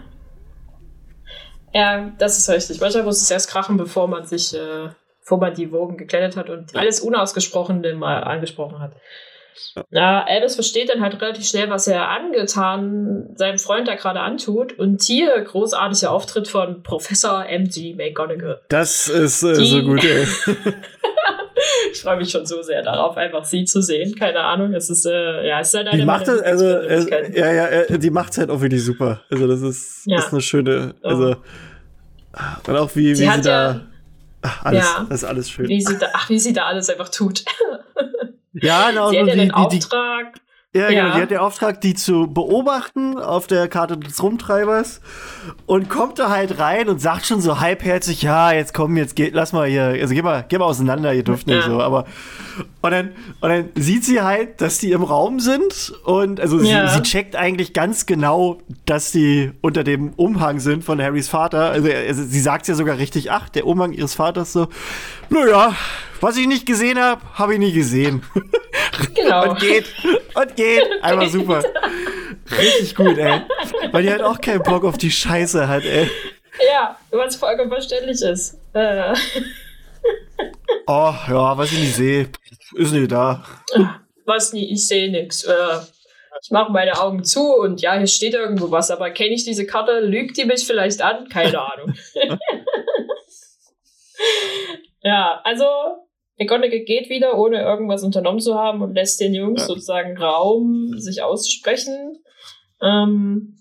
Ja, das ist richtig. Manchmal muss es erst krachen, bevor man sich äh, bevor man die Wogen geklettert hat und alles Unausgesprochene mal angesprochen hat. Ja, Albus versteht dann halt relativ schnell, was er angetan seinem Freund da gerade antut. Und hier großartiger Auftritt von Professor M.G. McGonagall. Das ist äh, so gut, ey. ich freue mich schon so sehr darauf, einfach sie zu sehen. Keine Ahnung, es ist, äh, ja, es ist halt eine die macht es, also, äh, ja, ja, äh, die macht es halt auch wirklich super. Also, das ist, ja. ist eine schöne, also, oh. und auch wie, sie, wie sie da, ja, ach, alles, ja, das ist alles schön. Wie sie da, ach, wie sie da alles einfach tut. Ja, genau. Sie hat ja den Auftrag. Die, ja, ja, genau. Die hat den Auftrag, die zu beobachten auf der Karte des Rumtreibers und kommt da halt rein und sagt schon so halbherzig, ja, jetzt komm, jetzt geht, lass mal hier, also geh mal, geh mal auseinander, ihr dürft nicht ja. so, aber und dann, und dann sieht sie halt, dass die im Raum sind und also ja. sie, sie, checkt eigentlich ganz genau, dass die unter dem Umhang sind von Harrys Vater. Also, also sie sagt ja sogar richtig, ach, der Umhang ihres Vaters so, naja, was ich nicht gesehen habe, habe ich nie gesehen. Genau. und geht. Und geht. Einfach super. Richtig gut, ey. Weil die halt auch keinen Bock auf die Scheiße hat, ey. Ja, was vollkommen verständlich ist. Äh. Oh, ja, was ich nicht sehe, ist nicht da. Was nie, ich sehe nichts. Äh, ich mache meine Augen zu und ja, hier steht irgendwo was, aber kenne ich diese Karte? Lügt die mich vielleicht an? Keine Ahnung. ja, also McGonagall geht wieder, ohne irgendwas unternommen zu haben und lässt den Jungs ja. sozusagen Raum, sich auszusprechen. Ähm,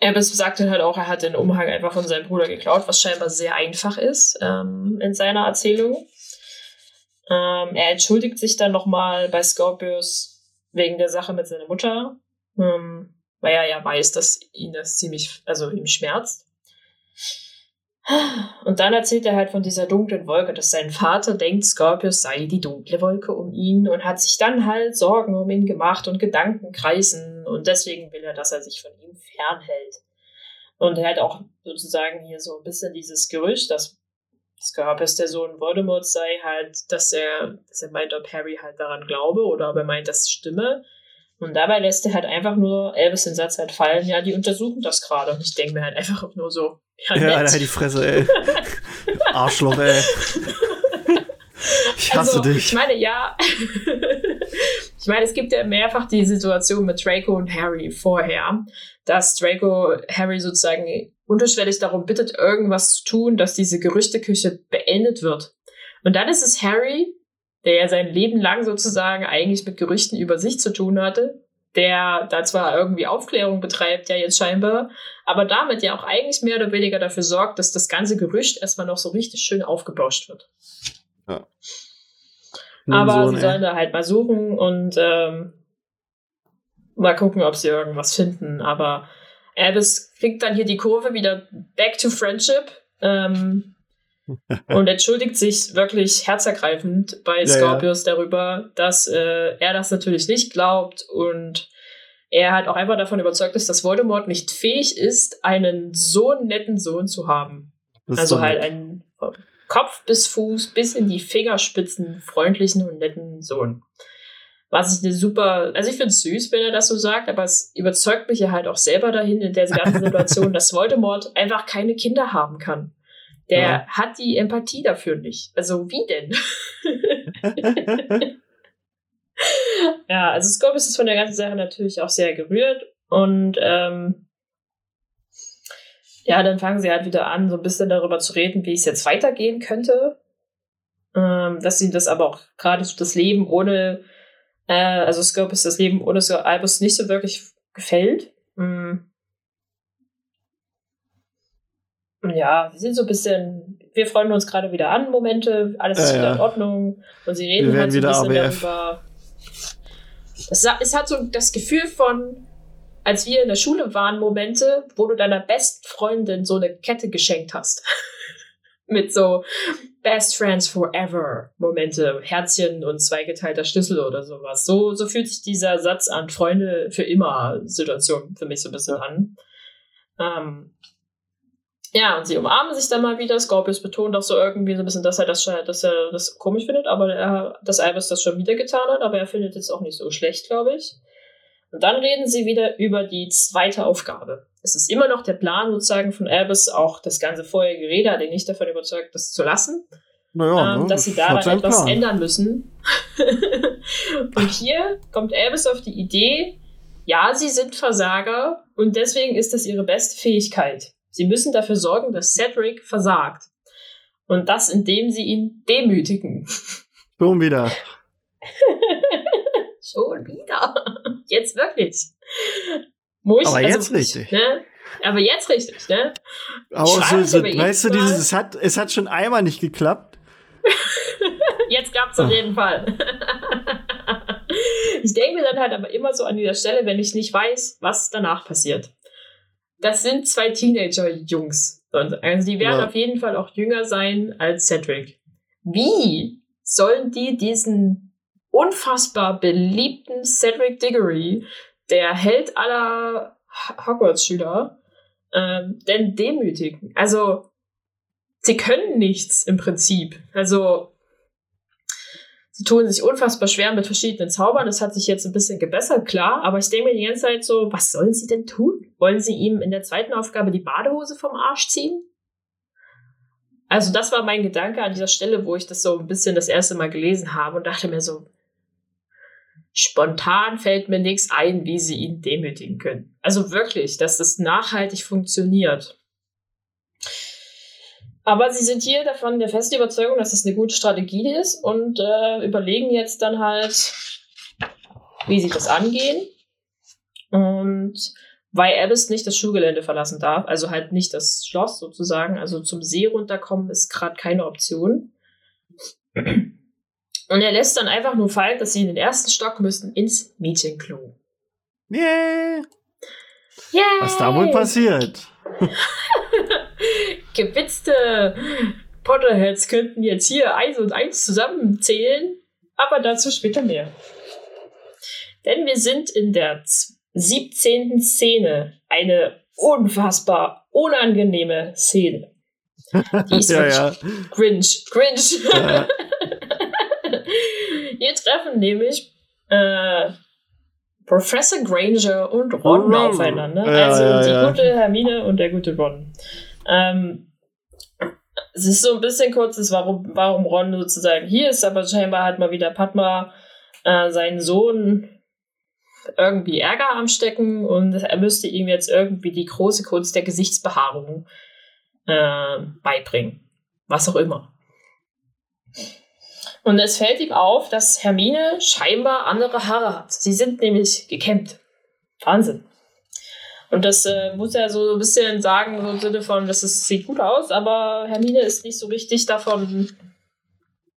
Albus sagte halt auch, er hat den Umhang einfach von seinem Bruder geklaut, was scheinbar sehr einfach ist ähm, in seiner Erzählung. Ähm, er entschuldigt sich dann nochmal bei Scorpius wegen der Sache mit seiner Mutter, ähm, weil er ja weiß, dass ihn das ziemlich, also ihm schmerzt. Und dann erzählt er halt von dieser dunklen Wolke, dass sein Vater denkt, Scorpius sei die dunkle Wolke um ihn und hat sich dann halt Sorgen um ihn gemacht und Gedanken kreisen und deswegen will er, dass er sich von ihm fernhält. Und er hat auch sozusagen hier so ein bisschen dieses Gerücht, dass Scorpius der Sohn Voldemort sei, halt, dass er, dass er meint, ob Harry halt daran glaube oder ob er meint, das stimme. Und dabei lässt er halt einfach nur Elvis den Satz halt fallen, ja, die untersuchen das gerade. Und ich denke mir halt einfach nur so, ja, ja Alter, die Fresse, ey. Arschloch, ey. Ich hasse also, dich. Ich meine, ja. ich meine, es gibt ja mehrfach die Situation mit Draco und Harry vorher, dass Draco Harry sozusagen unterschwellig darum bittet, irgendwas zu tun, dass diese Gerüchteküche beendet wird. Und dann ist es Harry, der ja sein Leben lang sozusagen eigentlich mit Gerüchten über sich zu tun hatte, der da zwar irgendwie Aufklärung betreibt, ja jetzt scheinbar, aber damit ja auch eigentlich mehr oder weniger dafür sorgt, dass das ganze Gerücht erstmal noch so richtig schön aufgebauscht wird. Ja. aber so, sie sollen da halt mal suchen und ähm, mal gucken, ob sie irgendwas finden. Aber Albus kriegt dann hier die Kurve wieder back to friendship. Ähm, und entschuldigt sich wirklich herzergreifend bei Scorpius ja, ja. darüber, dass äh, er das natürlich nicht glaubt und er halt auch einfach davon überzeugt ist, dass Voldemort nicht fähig ist, einen so netten Sohn zu haben. Also halt einen Kopf bis Fuß bis in die Fingerspitzen freundlichen und netten Sohn. Was ich eine super, also ich finde es süß, wenn er das so sagt, aber es überzeugt mich ja halt auch selber dahin in der ganzen Situation, dass Voldemort einfach keine Kinder haben kann. Der ja. hat die Empathie dafür nicht. Also wie denn? ja, also Scorpius ist von der ganzen Sache natürlich auch sehr gerührt und ähm, ja, dann fangen sie halt wieder an, so ein bisschen darüber zu reden, wie es jetzt weitergehen könnte. Ähm, dass ihnen das aber auch gerade so das Leben ohne, äh, also Scorpius das Leben ohne so Albus nicht so wirklich gefällt. Mhm. Ja, sie sind so ein bisschen, wir freuen uns gerade wieder an, Momente, alles ist ja, wieder in Ordnung. Und sie reden halt so ein bisschen ABF. darüber. Es, es hat so das Gefühl von, als wir in der Schule waren, Momente, wo du deiner Bestfreundin so eine Kette geschenkt hast. Mit so Best Friends Forever Momente, Herzchen und zweigeteilter Schlüssel oder sowas. So, so fühlt sich dieser Satz an Freunde für immer Situation für mich so ein bisschen an. Ähm, ja, und sie umarmen sich dann mal wieder. Scorpius betont auch so irgendwie so ein bisschen, dass er das, dass er das komisch findet, aber er, dass Albus das schon wieder getan hat, aber er findet es auch nicht so schlecht, glaube ich. Und dann reden sie wieder über die zweite Aufgabe. Es ist immer noch der Plan sozusagen von Albus, auch das ganze vorherige Gerede hat ihn nicht davon überzeugt, das zu lassen. naja, ähm, ne, dass sie da dann etwas Plan. ändern müssen. und hier kommt Elvis auf die Idee, ja, sie sind Versager und deswegen ist das ihre beste Fähigkeit. Sie müssen dafür sorgen, dass Cedric versagt. Und das, indem sie ihn demütigen. Schon wieder. Schon wieder. Jetzt wirklich. Muss, aber also, jetzt richtig. Ne? Aber jetzt richtig, ne? Aber so, so, weißt du, dieses, es hat, es hat schon einmal nicht geklappt. jetzt klappt's auf jeden Fall. ich denke mir dann halt aber immer so an dieser Stelle, wenn ich nicht weiß, was danach passiert. Das sind zwei Teenager-Jungs. Also die werden ja. auf jeden Fall auch jünger sein als Cedric. Wie sollen die diesen unfassbar beliebten Cedric Diggory, der Held aller Hogwarts-Schüler, ähm, denn demütigen? Also, sie können nichts im Prinzip. Also, Sie tun sich unfassbar schwer mit verschiedenen Zaubern. Das hat sich jetzt ein bisschen gebessert, klar. Aber ich denke mir die ganze Zeit so, was sollen sie denn tun? Wollen sie ihm in der zweiten Aufgabe die Badehose vom Arsch ziehen? Also das war mein Gedanke an dieser Stelle, wo ich das so ein bisschen das erste Mal gelesen habe und dachte mir so, spontan fällt mir nichts ein, wie sie ihn demütigen können. Also wirklich, dass das nachhaltig funktioniert. Aber sie sind hier davon der festen Überzeugung, dass das eine gute Strategie ist und äh, überlegen jetzt dann halt, wie sie das angehen. Und weil Alice nicht das Schulgelände verlassen darf, also halt nicht das Schloss sozusagen, also zum See runterkommen ist gerade keine Option. Und er lässt dann einfach nur fallen, dass sie in den ersten Stock müssen ins Mädchenklo. Yeah. yeah. Was da wohl passiert? gewitzte Potterheads könnten jetzt hier eins und eins zusammenzählen, aber dazu später mehr. Denn wir sind in der 17. Szene, eine unfassbar unangenehme Szene. Die ist ja, ja. Grinch. Grinch. Ja. Hier treffen nämlich äh, Professor Granger und Ron aufeinander. also die gute Hermine und der gute Ron. Ähm, es ist so ein bisschen kurzes, warum, warum Ron sozusagen hier ist, aber scheinbar hat mal wieder Padma äh, seinen Sohn irgendwie Ärger am Stecken und er müsste ihm jetzt irgendwie die große Kunst der Gesichtsbehaarung äh, beibringen. Was auch immer. Und es fällt ihm auf, dass Hermine scheinbar andere Haare hat. Sie sind nämlich gekämmt. Wahnsinn. Und das äh, muss er so ein bisschen sagen, so im Sinne von, das ist, sieht gut aus, aber Hermine ist nicht so richtig davon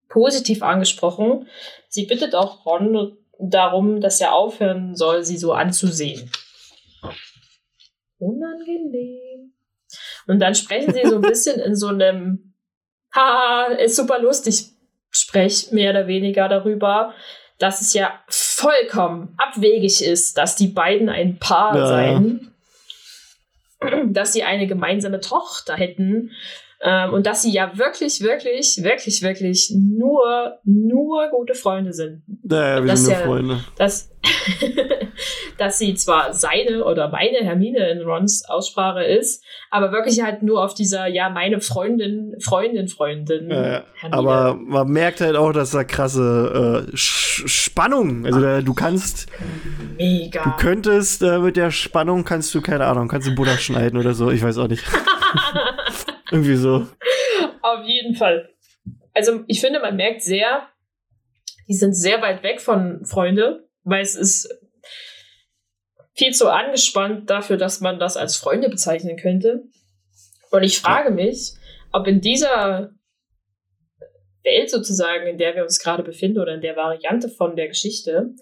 positiv angesprochen. Sie bittet auch Ron darum, dass er aufhören soll, sie so anzusehen. Unangenehm. Und dann sprechen sie so ein bisschen in so einem, haha, ist super lustig, Sprech mehr oder weniger darüber, dass es ja vollkommen abwegig ist, dass die beiden ein Paar ja. seien dass sie eine gemeinsame Tochter hätten ähm, und dass sie ja wirklich, wirklich, wirklich, wirklich nur, nur gute Freunde sind. Naja, wir sind nur Freunde. Dass, dass sie zwar seine oder meine Hermine in Rons Aussprache ist, aber wirklich halt nur auf dieser, ja, meine Freundin, Freundin, Freundin. Ja, aber man merkt halt auch, dass da krasse äh, Spannung, also da, du kannst, Mega. du könntest äh, mit der Spannung, kannst du, keine Ahnung, kannst du Buddha schneiden oder so, ich weiß auch nicht. Irgendwie so. Auf jeden Fall. Also ich finde, man merkt sehr, die sind sehr weit weg von Freunde, weil es ist viel zu angespannt dafür, dass man das als Freunde bezeichnen könnte. Und ich frage mich, ob in dieser Welt sozusagen, in der wir uns gerade befinden oder in der Variante von der Geschichte,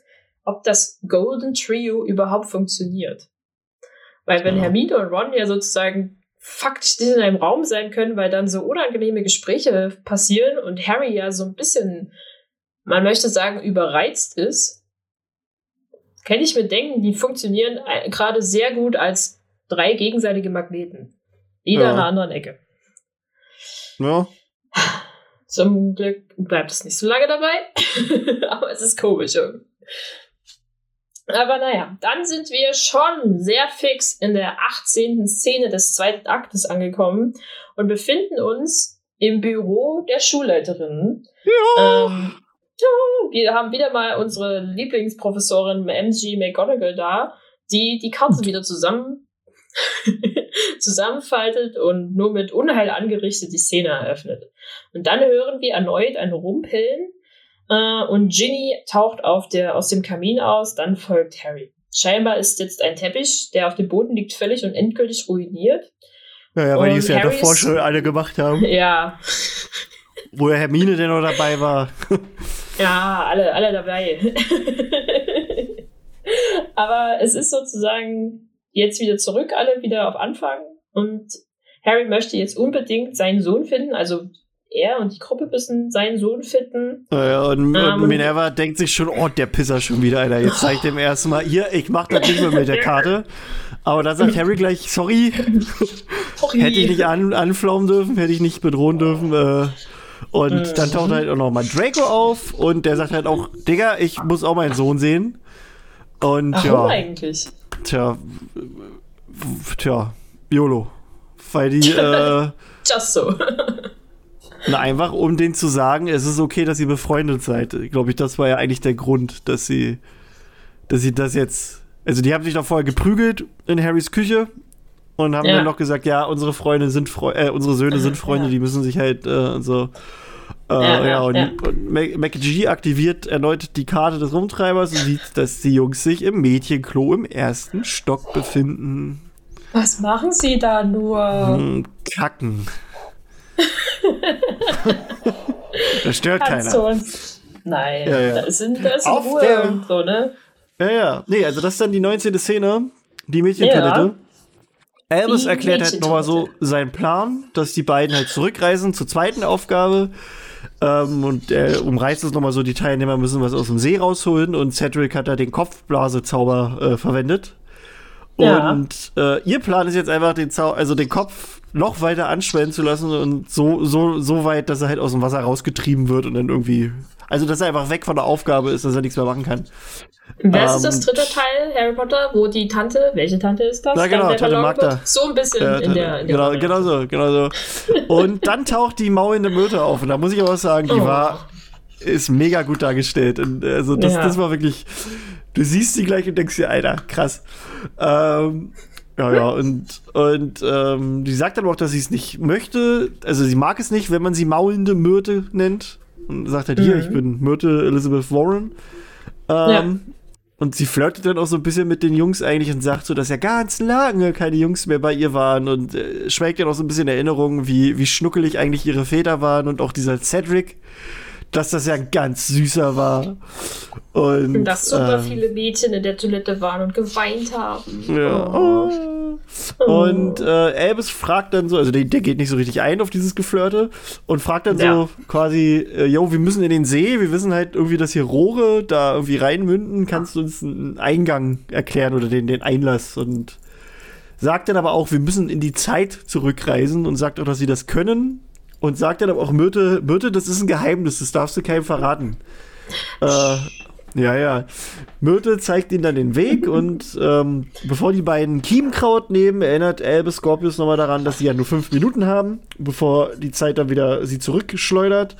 ob das Golden Trio überhaupt funktioniert. Weil wenn. Hermine und Ron ja sozusagen faktisch nicht in einem Raum sein können, weil dann so unangenehme Gespräche passieren und Harry ja so ein bisschen, man möchte sagen, überreizt ist, kann ich mir denken, die funktionieren äh, gerade sehr gut als drei gegenseitige Magneten. Jeder ja. an einer anderen Ecke. Ja. Zum Glück bleibt es nicht so lange dabei, aber es ist komisch irgendwie. Aber naja, dann sind wir schon sehr fix in der 18. Szene des zweiten Aktes angekommen und befinden uns im Büro der Schulleiterin. Ja. Ähm, ja, wir haben wieder mal unsere Lieblingsprofessorin MG McGonagall da, die die Karte wieder zusammen zusammenfaltet und nur mit Unheil angerichtet die Szene eröffnet. Und dann hören wir erneut ein Rumpeln äh, und Ginny taucht auf der, aus dem Kamin aus, dann folgt Harry. Scheinbar ist jetzt ein Teppich, der auf dem Boden liegt, völlig und endgültig ruiniert. Naja, weil die es ja davor schon alle gemacht haben. Ja. Wo ja Hermine denn noch dabei war. ja, alle, alle dabei. Aber es ist sozusagen jetzt wieder zurück, alle wieder auf Anfang. Und Harry möchte jetzt unbedingt seinen Sohn finden, also er und die Gruppe müssen seinen Sohn finden. Ja, und, ähm, und Minerva denkt sich schon, oh, der Pisser schon wieder, Alter. Jetzt zeigt dem ersten Mal, hier, ich mach das nicht mehr mit der Karte. Aber da sagt Harry gleich, sorry. sorry. hätte ich nicht an, anflaumen dürfen, hätte ich nicht bedrohen dürfen. Äh, und mhm. dann taucht halt auch noch mal Draco auf und der sagt halt auch, Digga, ich muss auch meinen Sohn sehen. Und Warum ja. eigentlich? Tja, tja, YOLO. Weil die, äh, Just so. Na, einfach um denen zu sagen, es ist okay, dass ihr befreundet seid. Glaube ich, das war ja eigentlich der Grund, dass sie, dass sie das jetzt. Also die haben sich doch vorher geprügelt in Harrys Küche und haben ja. dann noch gesagt, ja, unsere Freunde sind Fre äh, unsere Söhne sind Freunde, ja. die müssen sich halt äh, so. Äh, ja, ja, und, ja. und McG aktiviert erneut die Karte des Rumtreibers und sieht, dass die Jungs sich im Mädchenklo im ersten Stock befinden. Was machen sie da nur? Hm, kacken. Das stört Kannst keiner. Uns? Nein, ja, ja. da sind, da ist Auf Ruhe der, und so, ne? Ja, ja. Nee, also das ist dann die 19. Szene, die Mädchentoilette. Ja. Albus erklärt halt nochmal so seinen Plan, dass die beiden halt zurückreisen zur zweiten Aufgabe. Ähm, und er umreißt es nochmal so, die Teilnehmer müssen was aus dem See rausholen und Cedric hat da den Kopfblasezauber äh, verwendet. Ja. Und äh, ihr Plan ist jetzt einfach den Zau also den Kopf noch weiter anschwellen zu lassen und so, so, so weit, dass er halt aus dem Wasser rausgetrieben wird und dann irgendwie. Also, dass er einfach weg von der Aufgabe ist, dass er nichts mehr machen kann. Das ähm, ist das dritte Teil, Harry Potter, wo die Tante, welche Tante ist das? Na genau, Tante Magda. So ein bisschen äh, in, der, in der. Genau, genau so, genau so. und dann taucht die maulende Myrte auf und da muss ich aber auch sagen, die oh. war, ist mega gut dargestellt. Und also, das, ja. das war wirklich. Du siehst sie gleich und denkst dir, Alter, krass. Ähm, ja, ja, und, und ähm, die sagt dann auch, dass sie es nicht möchte. Also sie mag es nicht, wenn man sie maulende Myrte nennt. Und sagt halt, mhm. hier, ich bin Myrte Elizabeth Warren. Ähm, ja. Und sie flirtet dann auch so ein bisschen mit den Jungs eigentlich und sagt so, dass ja ganz lange keine Jungs mehr bei ihr waren und äh, schwelgt ja auch so ein bisschen Erinnerungen, wie, wie schnuckelig eigentlich ihre Väter waren und auch dieser Cedric, dass das ja ganz süßer war. Und, und dass super ähm, viele Mädchen in der Toilette waren und geweint haben. Ja. Oh. Und äh, Albus fragt dann so, also der, der, geht nicht so richtig ein auf dieses Geflirte und fragt dann ja. so quasi, äh, yo, wir müssen in den See, wir wissen halt irgendwie, dass hier Rohre da irgendwie reinmünden, kannst du uns einen Eingang erklären oder den, den Einlass und sagt dann aber auch, wir müssen in die Zeit zurückreisen und sagt auch, dass sie das können und sagt dann aber auch, Myrte, Myrte, das ist ein Geheimnis, das darfst du keinem verraten. äh, ja, ja. Myrte zeigt ihnen dann den Weg und ähm, bevor die beiden Chiemkraut nehmen, erinnert Albus Scorpius nochmal daran, dass sie ja nur fünf Minuten haben, bevor die Zeit dann wieder sie zurückschleudert.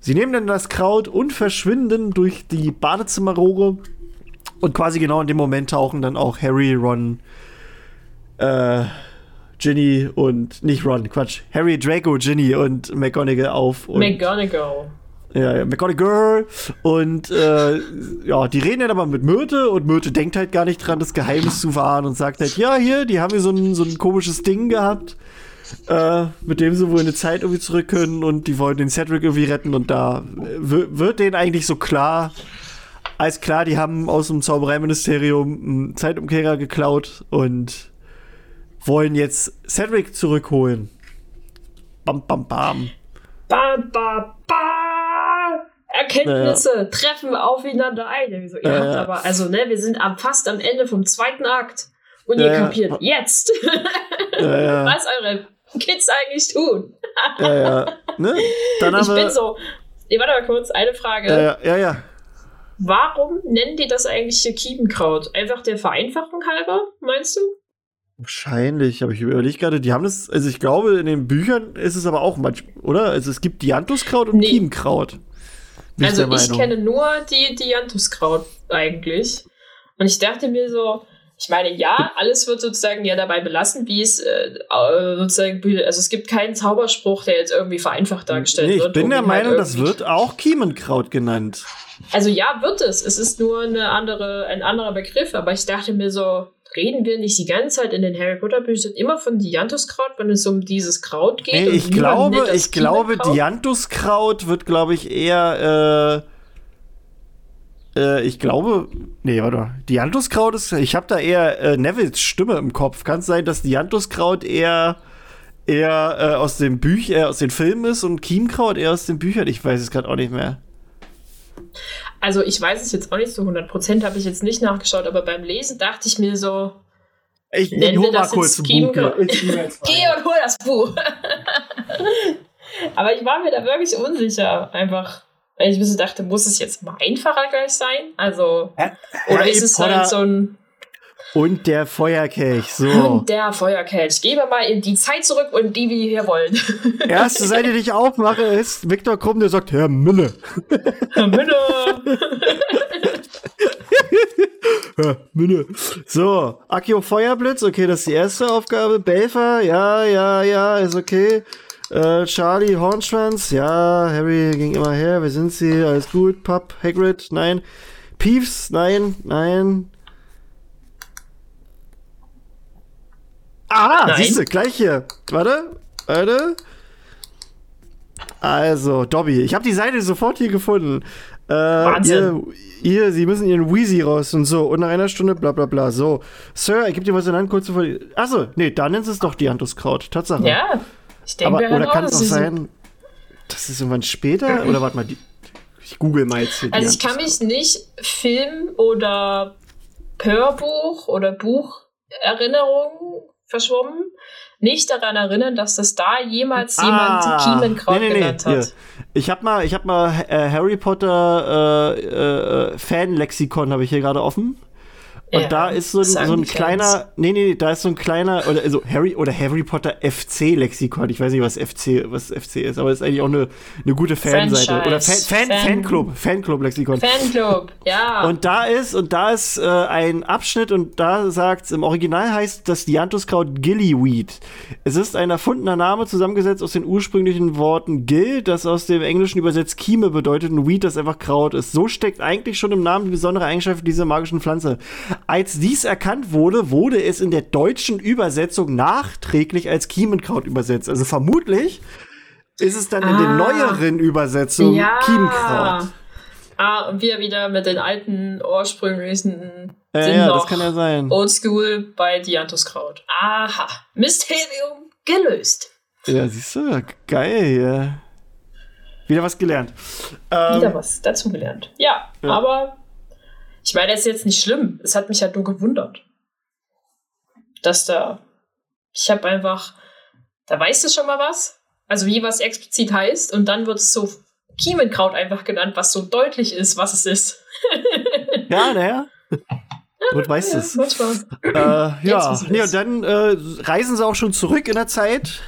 Sie nehmen dann das Kraut und verschwinden durch die Badezimmerrohre und quasi genau in dem Moment tauchen dann auch Harry, Ron, äh, Ginny und nicht Ron, Quatsch, Harry, Draco, Ginny und McGonagall auf. Und, McGonagall. Ja, ja, McGonagall. Und äh, ja, die reden dann aber mit Myrte und Myrte denkt halt gar nicht dran, das Geheimnis zu wahren und sagt halt, ja, hier, die haben hier so ein, so ein komisches Ding gehabt, äh, mit dem sie wohl in die Zeit irgendwie zurück können und die wollen den Cedric irgendwie retten und da wird denen eigentlich so klar, als klar, die haben aus dem Zaubereiministerium einen Zeitumkehrer geklaut und wollen jetzt Cedric zurückholen. Bam, bam, bam. Bam, bam, bam. Erkenntnisse ja. treffen aufeinander ein. So, ihr ja, habt aber, also, ne, wir sind am, fast am Ende vom zweiten Akt. Und ihr kapiert jetzt, was eure Kids eigentlich tun. ja, ja. Ne? Dann ich bin so. Ich warte mal kurz, eine Frage. Ja, ja, ja. Warum nennen die das eigentlich hier Kiebenkraut? Einfach der Vereinfachung halber, meinst du? Wahrscheinlich, aber ich überlege gerade, die haben das, also ich glaube, in den Büchern ist es aber auch manchmal, oder? Also es gibt Dianthuskraut und nee. Chiemkraut. Also ich kenne nur die Dianthuskraut eigentlich. Und ich dachte mir so, ich meine, ja, alles wird sozusagen ja dabei belassen, wie es äh, sozusagen, also es gibt keinen Zauberspruch, der jetzt irgendwie vereinfacht dargestellt nee, ich wird. Ich bin der halt Meinung, halt das wird auch Kiemenkraut genannt. Also ja, wird es. Es ist nur eine andere, ein anderer Begriff, aber ich dachte mir so, reden wir nicht die ganze Zeit in den Harry Potter Büchern immer von Dianthuskraut, wenn es um dieses Kraut geht? Nee, ich glaube, ich glaube, Dianthuskraut wird, glaube ich, eher äh, äh, ich glaube, nee, warte Dianthuskraut ist, ich habe da eher äh, Nevils Stimme im Kopf. Kann es sein, dass Dianthuskraut eher eher äh, aus den Büchern, äh, aus den Filmen ist und Chiemkraut eher aus den Büchern? Ich weiß es gerade auch nicht mehr. Also ich weiß es jetzt auch nicht so 100 Prozent, habe ich jetzt nicht nachgeschaut, aber beim Lesen dachte ich mir so, ich nennen wir das kurz jetzt Geh und hol das Buch. aber ich war mir da wirklich unsicher, einfach. Weil ich mir so dachte, muss es jetzt mal einfacher gleich sein? Also, oder ist es halt so ein und der Feuerkelch, so. Und der Feuerkelch. Gebe mal in die Zeit zurück und die wir hier wollen. Erste Seite, die ich aufmache, ist Viktor Krumm, der sagt, Herr Mille. Herr Mille. Herr Mille. So, Akio Feuerblitz, okay, das ist die erste Aufgabe. Belfer, ja, ja, ja, ist okay. Äh, Charlie Hornschwanz, ja, Harry ging immer her, wer sind sie? Alles gut. Pup, Hagrid, nein. Peeves, nein, nein. Ah, siehst du, gleich hier. Warte, warte. Also, Dobby, ich habe die Seite sofort hier gefunden. Äh, Wahnsinn. Ihr, ihr, sie müssen ihren Wheezy raus und so. Und nach einer Stunde bla bla bla. So, Sir, ich gebe dir was in Hand kurz bevor. Achso, nee, dann nennt es doch Dianthuskraut. Tatsache. Ja, ich denke, Aber, Oder kann es auch sein, das ist irgendwann später? oder warte mal, die, ich google mal jetzt hier. Also, ich kann mich nicht Film oder Hörbuch oder Bucherinnerungen verschwommen, nicht daran erinnern, dass das da jemals ah, jemand Kiemenkraut nee, nee, genannt nee, hat. Hier. Ich habe mal, ich hab mal äh, Harry Potter äh, äh, Fan-Lexikon habe ich hier gerade offen. Und ja, da ist so ein, so ein kleiner, nee, nee, da ist so ein kleiner, oder also Harry oder Harry Potter FC-Lexikon. Ich weiß nicht, was FC, was FC ist, aber ist eigentlich auch eine, eine gute Fanseite. Oder Fan, Fan, Fan, Fanclub, Fanclub-Lexikon. Fanclub, ja. Und da ist, und da ist äh, ein Abschnitt und da sagt im Original heißt das Dianthuskraut Gillyweed. Es ist ein erfundener Name, zusammengesetzt aus den ursprünglichen Worten Gill, das aus dem Englischen übersetzt Kieme bedeutet, und Weed, das einfach Kraut ist. So steckt eigentlich schon im Namen die besondere Eigenschaft dieser magischen Pflanze. Als dies erkannt wurde, wurde es in der deutschen Übersetzung nachträglich als Kiemenkraut übersetzt. Also vermutlich ist es dann ah, in den ah. neueren Übersetzungen ja. Kiemenkraut. Ah, und wir wieder mit den alten ursprünglichen äh, sind ja, noch das kann ja sein. Oldschool bei Dianthuskraut. Aha, Mysterium gelöst. Ja, siehst du, geil, ja. Wieder was gelernt. Wieder ähm, was dazu gelernt. Ja, ja, aber ich meine, das ist jetzt nicht schlimm. Es hat mich halt nur gewundert. Dass da. Ich habe einfach. Da weißt du schon mal was. Also wie was explizit heißt. Und dann wird es so Kiemenkraut einfach genannt, was so deutlich ist, was es ist. ja, naja. Und weißt ja, es. Äh, ja, nee, und dann äh, reisen sie auch schon zurück in der Zeit.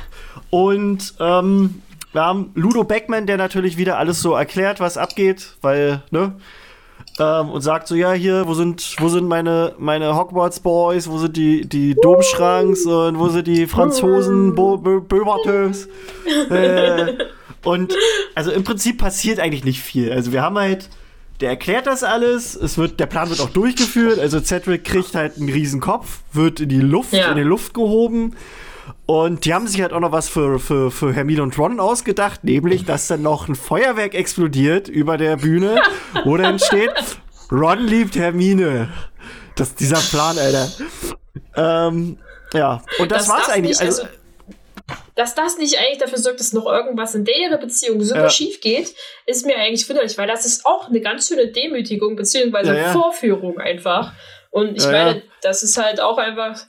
Und ähm, wir haben Ludo Beckman, der natürlich wieder alles so erklärt, was abgeht, weil, ne? Ähm, und sagt so, ja, hier, wo sind, wo sind meine, meine Hogwarts Boys, wo sind die, die Domschranks und wo sind die Franzosen Bo Böbertös? äh, und also im Prinzip passiert eigentlich nicht viel. Also wir haben halt, der erklärt das alles, es wird, der Plan wird auch durchgeführt, also Cedric kriegt halt einen riesen Kopf, wird in die Luft, ja. in die Luft gehoben und die haben sich halt auch noch was für, für, für Hermine und Ron ausgedacht, nämlich, dass dann noch ein Feuerwerk explodiert über der Bühne, wo dann steht, Ron liebt Hermine. Das dieser Plan, Alter. Ähm, ja, und das, das war's eigentlich. also, also, dass das nicht eigentlich dafür sorgt, dass noch irgendwas in der Beziehung super ja. schief geht, ist mir eigentlich wunderlich, weil das ist auch eine ganz schöne Demütigung, beziehungsweise ja, ja. Vorführung einfach. Und ich meine, das ist halt auch einfach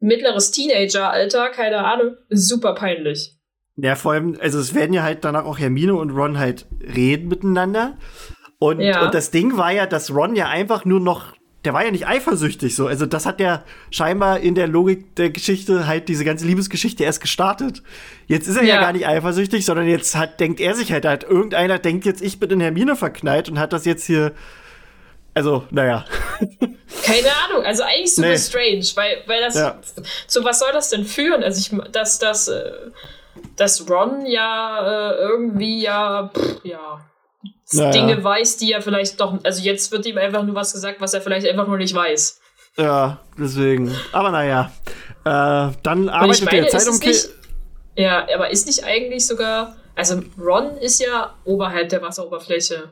mittleres Teenager-Alter, keine Ahnung, super peinlich. Ja, vor allem, also es werden ja halt danach auch Hermine und Ron halt reden miteinander. Und, ja. und das Ding war ja, dass Ron ja einfach nur noch der war ja nicht eifersüchtig so. Also das hat ja scheinbar in der Logik der Geschichte halt diese ganze Liebesgeschichte erst gestartet. Jetzt ist er ja, ja gar nicht eifersüchtig, sondern jetzt hat, denkt er sich halt, halt, irgendeiner denkt jetzt, ich bin in Hermine verknallt und hat das jetzt hier also, naja. Keine Ahnung, also eigentlich super nee. strange, weil, weil das. Ja. So, was soll das denn führen? Also, ich, dass, dass, äh, dass Ron ja äh, irgendwie ja, pff, ja, naja. Dinge weiß, die er vielleicht doch. Also, jetzt wird ihm einfach nur was gesagt, was er vielleicht einfach nur nicht weiß. Ja, deswegen. Aber naja. Äh, dann arbeitet meine, der Zeitumkehr. Ja, aber ist nicht eigentlich sogar. Also, Ron ist ja oberhalb der Wasseroberfläche.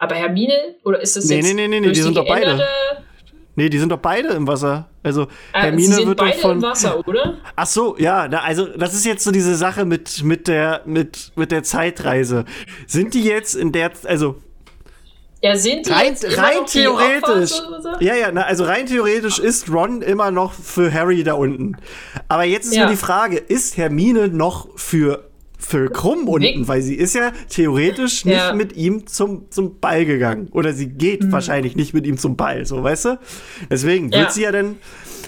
Aber Hermine? Oder ist das nee, jetzt Nee, nee, nee, nee, die sind doch beide. Nee, die sind doch beide im Wasser. Also äh, Hermine sie sind wird beide doch von im Wasser, oder? Ach so, ja, na, also das ist jetzt so diese Sache mit mit der mit mit der Zeitreise. Sind die jetzt in der also ja, sind die rein, rein theoretisch. Ja, ja, na, also rein theoretisch ist Ron immer noch für Harry da unten. Aber jetzt ist ja. nur die Frage, ist Hermine noch für für krumm unten, weil sie ist ja theoretisch nicht ja. mit ihm zum, zum Ball gegangen. Oder sie geht mhm. wahrscheinlich nicht mit ihm zum Ball, so weißt du? Deswegen wird ja. sie ja dann.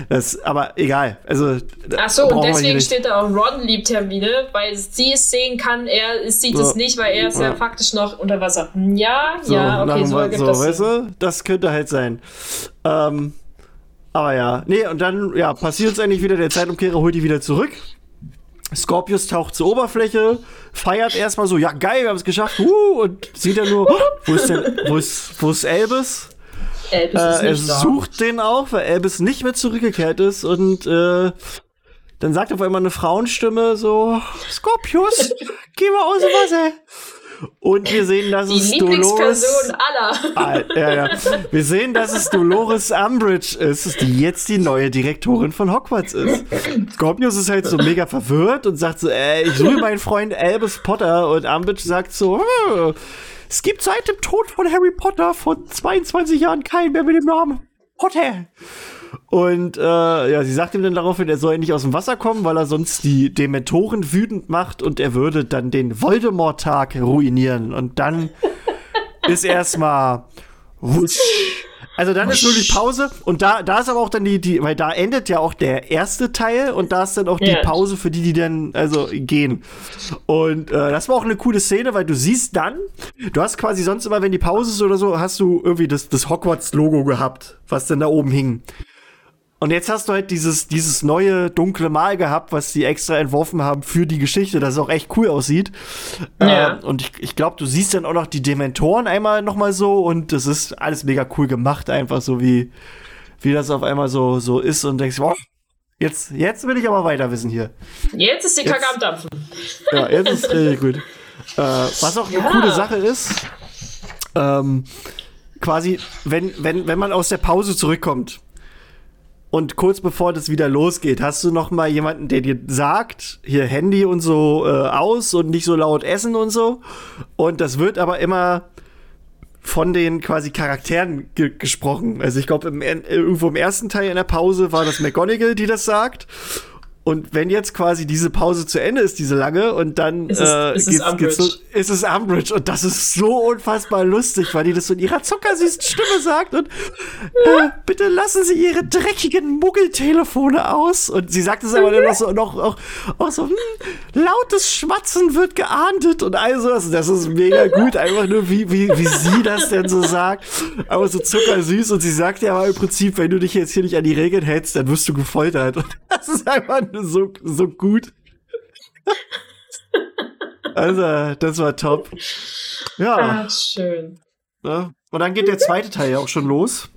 Das, aber egal. Also, Ach so, und deswegen steht da auch, Ron liebt Hermine, weil sie es sehen kann, er sieht so. es nicht, weil er ist ja, ja faktisch noch unter Wasser. Ja, so, ja, okay, so ergibt so, das weißt du? Das könnte halt sein. Ähm, aber ja, nee, und dann ja, passiert es eigentlich wieder, der Zeitumkehrer holt die wieder zurück. Scorpius taucht zur Oberfläche, feiert erstmal so, ja geil, wir haben es geschafft, uh, und sieht er nur, wo ist denn, wo ist, wo ist Elbis? Elbis äh, er sucht da. den auch, weil Elbis nicht mehr zurückgekehrt ist und äh, dann sagt auf einmal eine Frauenstimme so, Scorpius, geh mal aus dem Wasser. Und wir sehen, dass die es Dolores. aller. Ah, ja, ja. Wir sehen, dass es Dolores Umbridge ist, die jetzt die neue Direktorin von Hogwarts ist. Scorpius ist halt so mega verwirrt und sagt so, ey, ich suche meinen Freund Albus Potter und Umbridge sagt so, hm, es gibt seit dem Tod von Harry Potter vor 22 Jahren keinen mehr mit dem Namen Potter. Und äh, ja, sie sagt ihm dann daraufhin, er soll nicht aus dem Wasser kommen, weil er sonst die Dementoren wütend macht und er würde dann den Voldemort-Tag ruinieren. Und dann ist erstmal wusch. Also dann ist nur die Pause und da, da ist aber auch dann die, die, weil da endet ja auch der erste Teil und da ist dann auch die Pause für die, die dann also gehen. Und äh, das war auch eine coole Szene, weil du siehst dann, du hast quasi sonst immer, wenn die Pause ist oder so, hast du irgendwie das, das Hogwarts-Logo gehabt, was dann da oben hing. Und jetzt hast du halt dieses, dieses neue dunkle Mal gehabt, was sie extra entworfen haben für die Geschichte, dass es auch echt cool aussieht. Ja. Äh, und ich, ich glaube, du siehst dann auch noch die Dementoren einmal nochmal so und das ist alles mega cool gemacht, einfach so wie, wie das auf einmal so, so ist und denkst, wow, jetzt, jetzt will ich aber weiter wissen hier. Jetzt ist die Kacke am Dampfen. Ja, jetzt ist es richtig gut. Äh, was auch eine ja. coole Sache ist, ähm, quasi, wenn, wenn, wenn man aus der Pause zurückkommt, und kurz bevor das wieder losgeht, hast du noch mal jemanden, der dir sagt, hier Handy und so äh, aus und nicht so laut essen und so. Und das wird aber immer von den quasi Charakteren ge gesprochen. Also ich glaube, irgendwo im ersten Teil in der Pause war das McGonagall, die das sagt. Und wenn jetzt quasi diese Pause zu Ende ist, diese lange, und dann ist es, äh, ist geht's, es geht's so, ist es Umbridge. Und das ist so unfassbar lustig, weil die das so in ihrer zuckersüßen Stimme sagt. Und äh, bitte lassen Sie Ihre dreckigen Muggeltelefone aus. Und sie sagt es aber dann noch so, noch, auch, auch so, hm, lautes Schmatzen wird geahndet und all sowas. Das ist mega gut, einfach nur, wie, wie, wie sie das denn so sagt. Aber so zuckersüß. Und sie sagt ja aber im Prinzip, wenn du dich jetzt hier nicht an die Regeln hältst, dann wirst du gefoltert. Und das ist einfach so, so gut. also, das war top. Ja. Ach, schön. Ja. Und dann geht der zweite Teil ja auch schon los.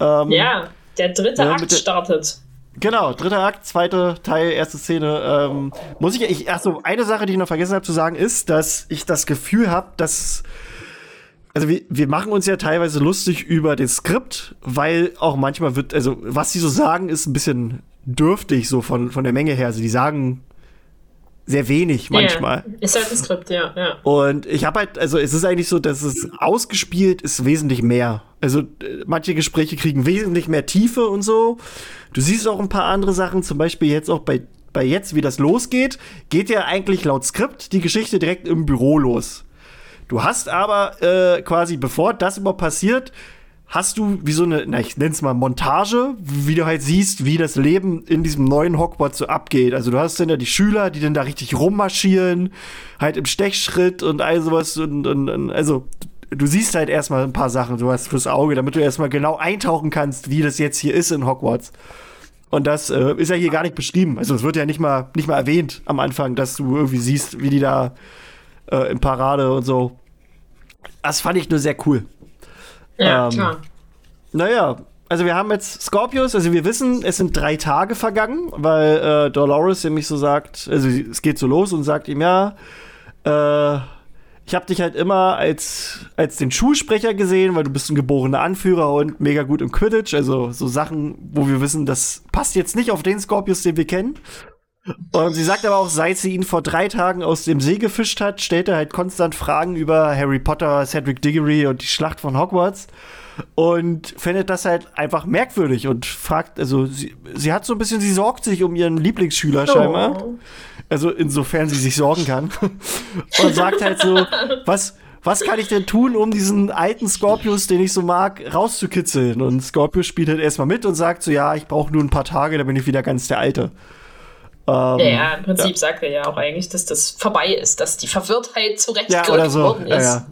Ähm, ja, der dritte ja, Akt startet. Genau, dritter Akt, zweite Teil, erste Szene. Ähm, muss ich, ich, achso, eine Sache, die ich noch vergessen habe zu sagen, ist, dass ich das Gefühl habe, dass also wir, wir machen uns ja teilweise lustig über das Skript, weil auch manchmal wird, also was sie so sagen, ist ein bisschen dürftig so von, von der Menge her. Also die sagen sehr wenig manchmal. Yeah. Ist halt ein Skript, ja, ja. Und ich habe halt, also es ist eigentlich so, dass es ausgespielt ist wesentlich mehr. Also manche Gespräche kriegen wesentlich mehr Tiefe und so. Du siehst auch ein paar andere Sachen, zum Beispiel jetzt auch bei, bei jetzt, wie das losgeht, geht ja eigentlich laut Skript die Geschichte direkt im Büro los. Du hast aber äh, quasi, bevor das überhaupt passiert, hast du wie so eine, na, ich nenn's mal Montage, wie du halt siehst, wie das Leben in diesem neuen Hogwarts so abgeht. Also du hast dann ja die Schüler, die dann da richtig rummarschieren, halt im Stechschritt und all sowas und, und, und also du siehst halt erstmal ein paar Sachen, du hast fürs Auge, damit du erstmal genau eintauchen kannst, wie das jetzt hier ist in Hogwarts. Und das äh, ist ja hier gar nicht beschrieben. Also es wird ja nicht mal, nicht mal erwähnt am Anfang, dass du irgendwie siehst, wie die da äh, im Parade und so. Das fand ich nur sehr cool. Ja, ähm, klar. Naja, also wir haben jetzt Scorpius, also wir wissen, es sind drei Tage vergangen, weil äh, Dolores nämlich so sagt, also es geht so los und sagt ihm, ja, äh, ich habe dich halt immer als, als den Schulsprecher gesehen, weil du bist ein geborener Anführer und mega gut im Quidditch. Also so Sachen, wo wir wissen, das passt jetzt nicht auf den Scorpius, den wir kennen. Und sie sagt aber auch, seit sie ihn vor drei Tagen aus dem See gefischt hat, stellt er halt konstant Fragen über Harry Potter, Cedric Diggory und die Schlacht von Hogwarts. Und findet das halt einfach merkwürdig und fragt, also sie, sie hat so ein bisschen, sie sorgt sich um ihren Lieblingsschüler oh. scheinbar. Also insofern sie sich sorgen kann. und sagt halt so, was, was kann ich denn tun, um diesen alten Scorpius, den ich so mag, rauszukitzeln? Und Scorpius spielt halt erstmal mit und sagt so, ja, ich brauche nur ein paar Tage, dann bin ich wieder ganz der Alte. Ähm, ja, im Prinzip ja. sagt er ja auch eigentlich, dass das vorbei ist, dass die Verwirrtheit zurechtgerückt ja, so. worden ist. Ja,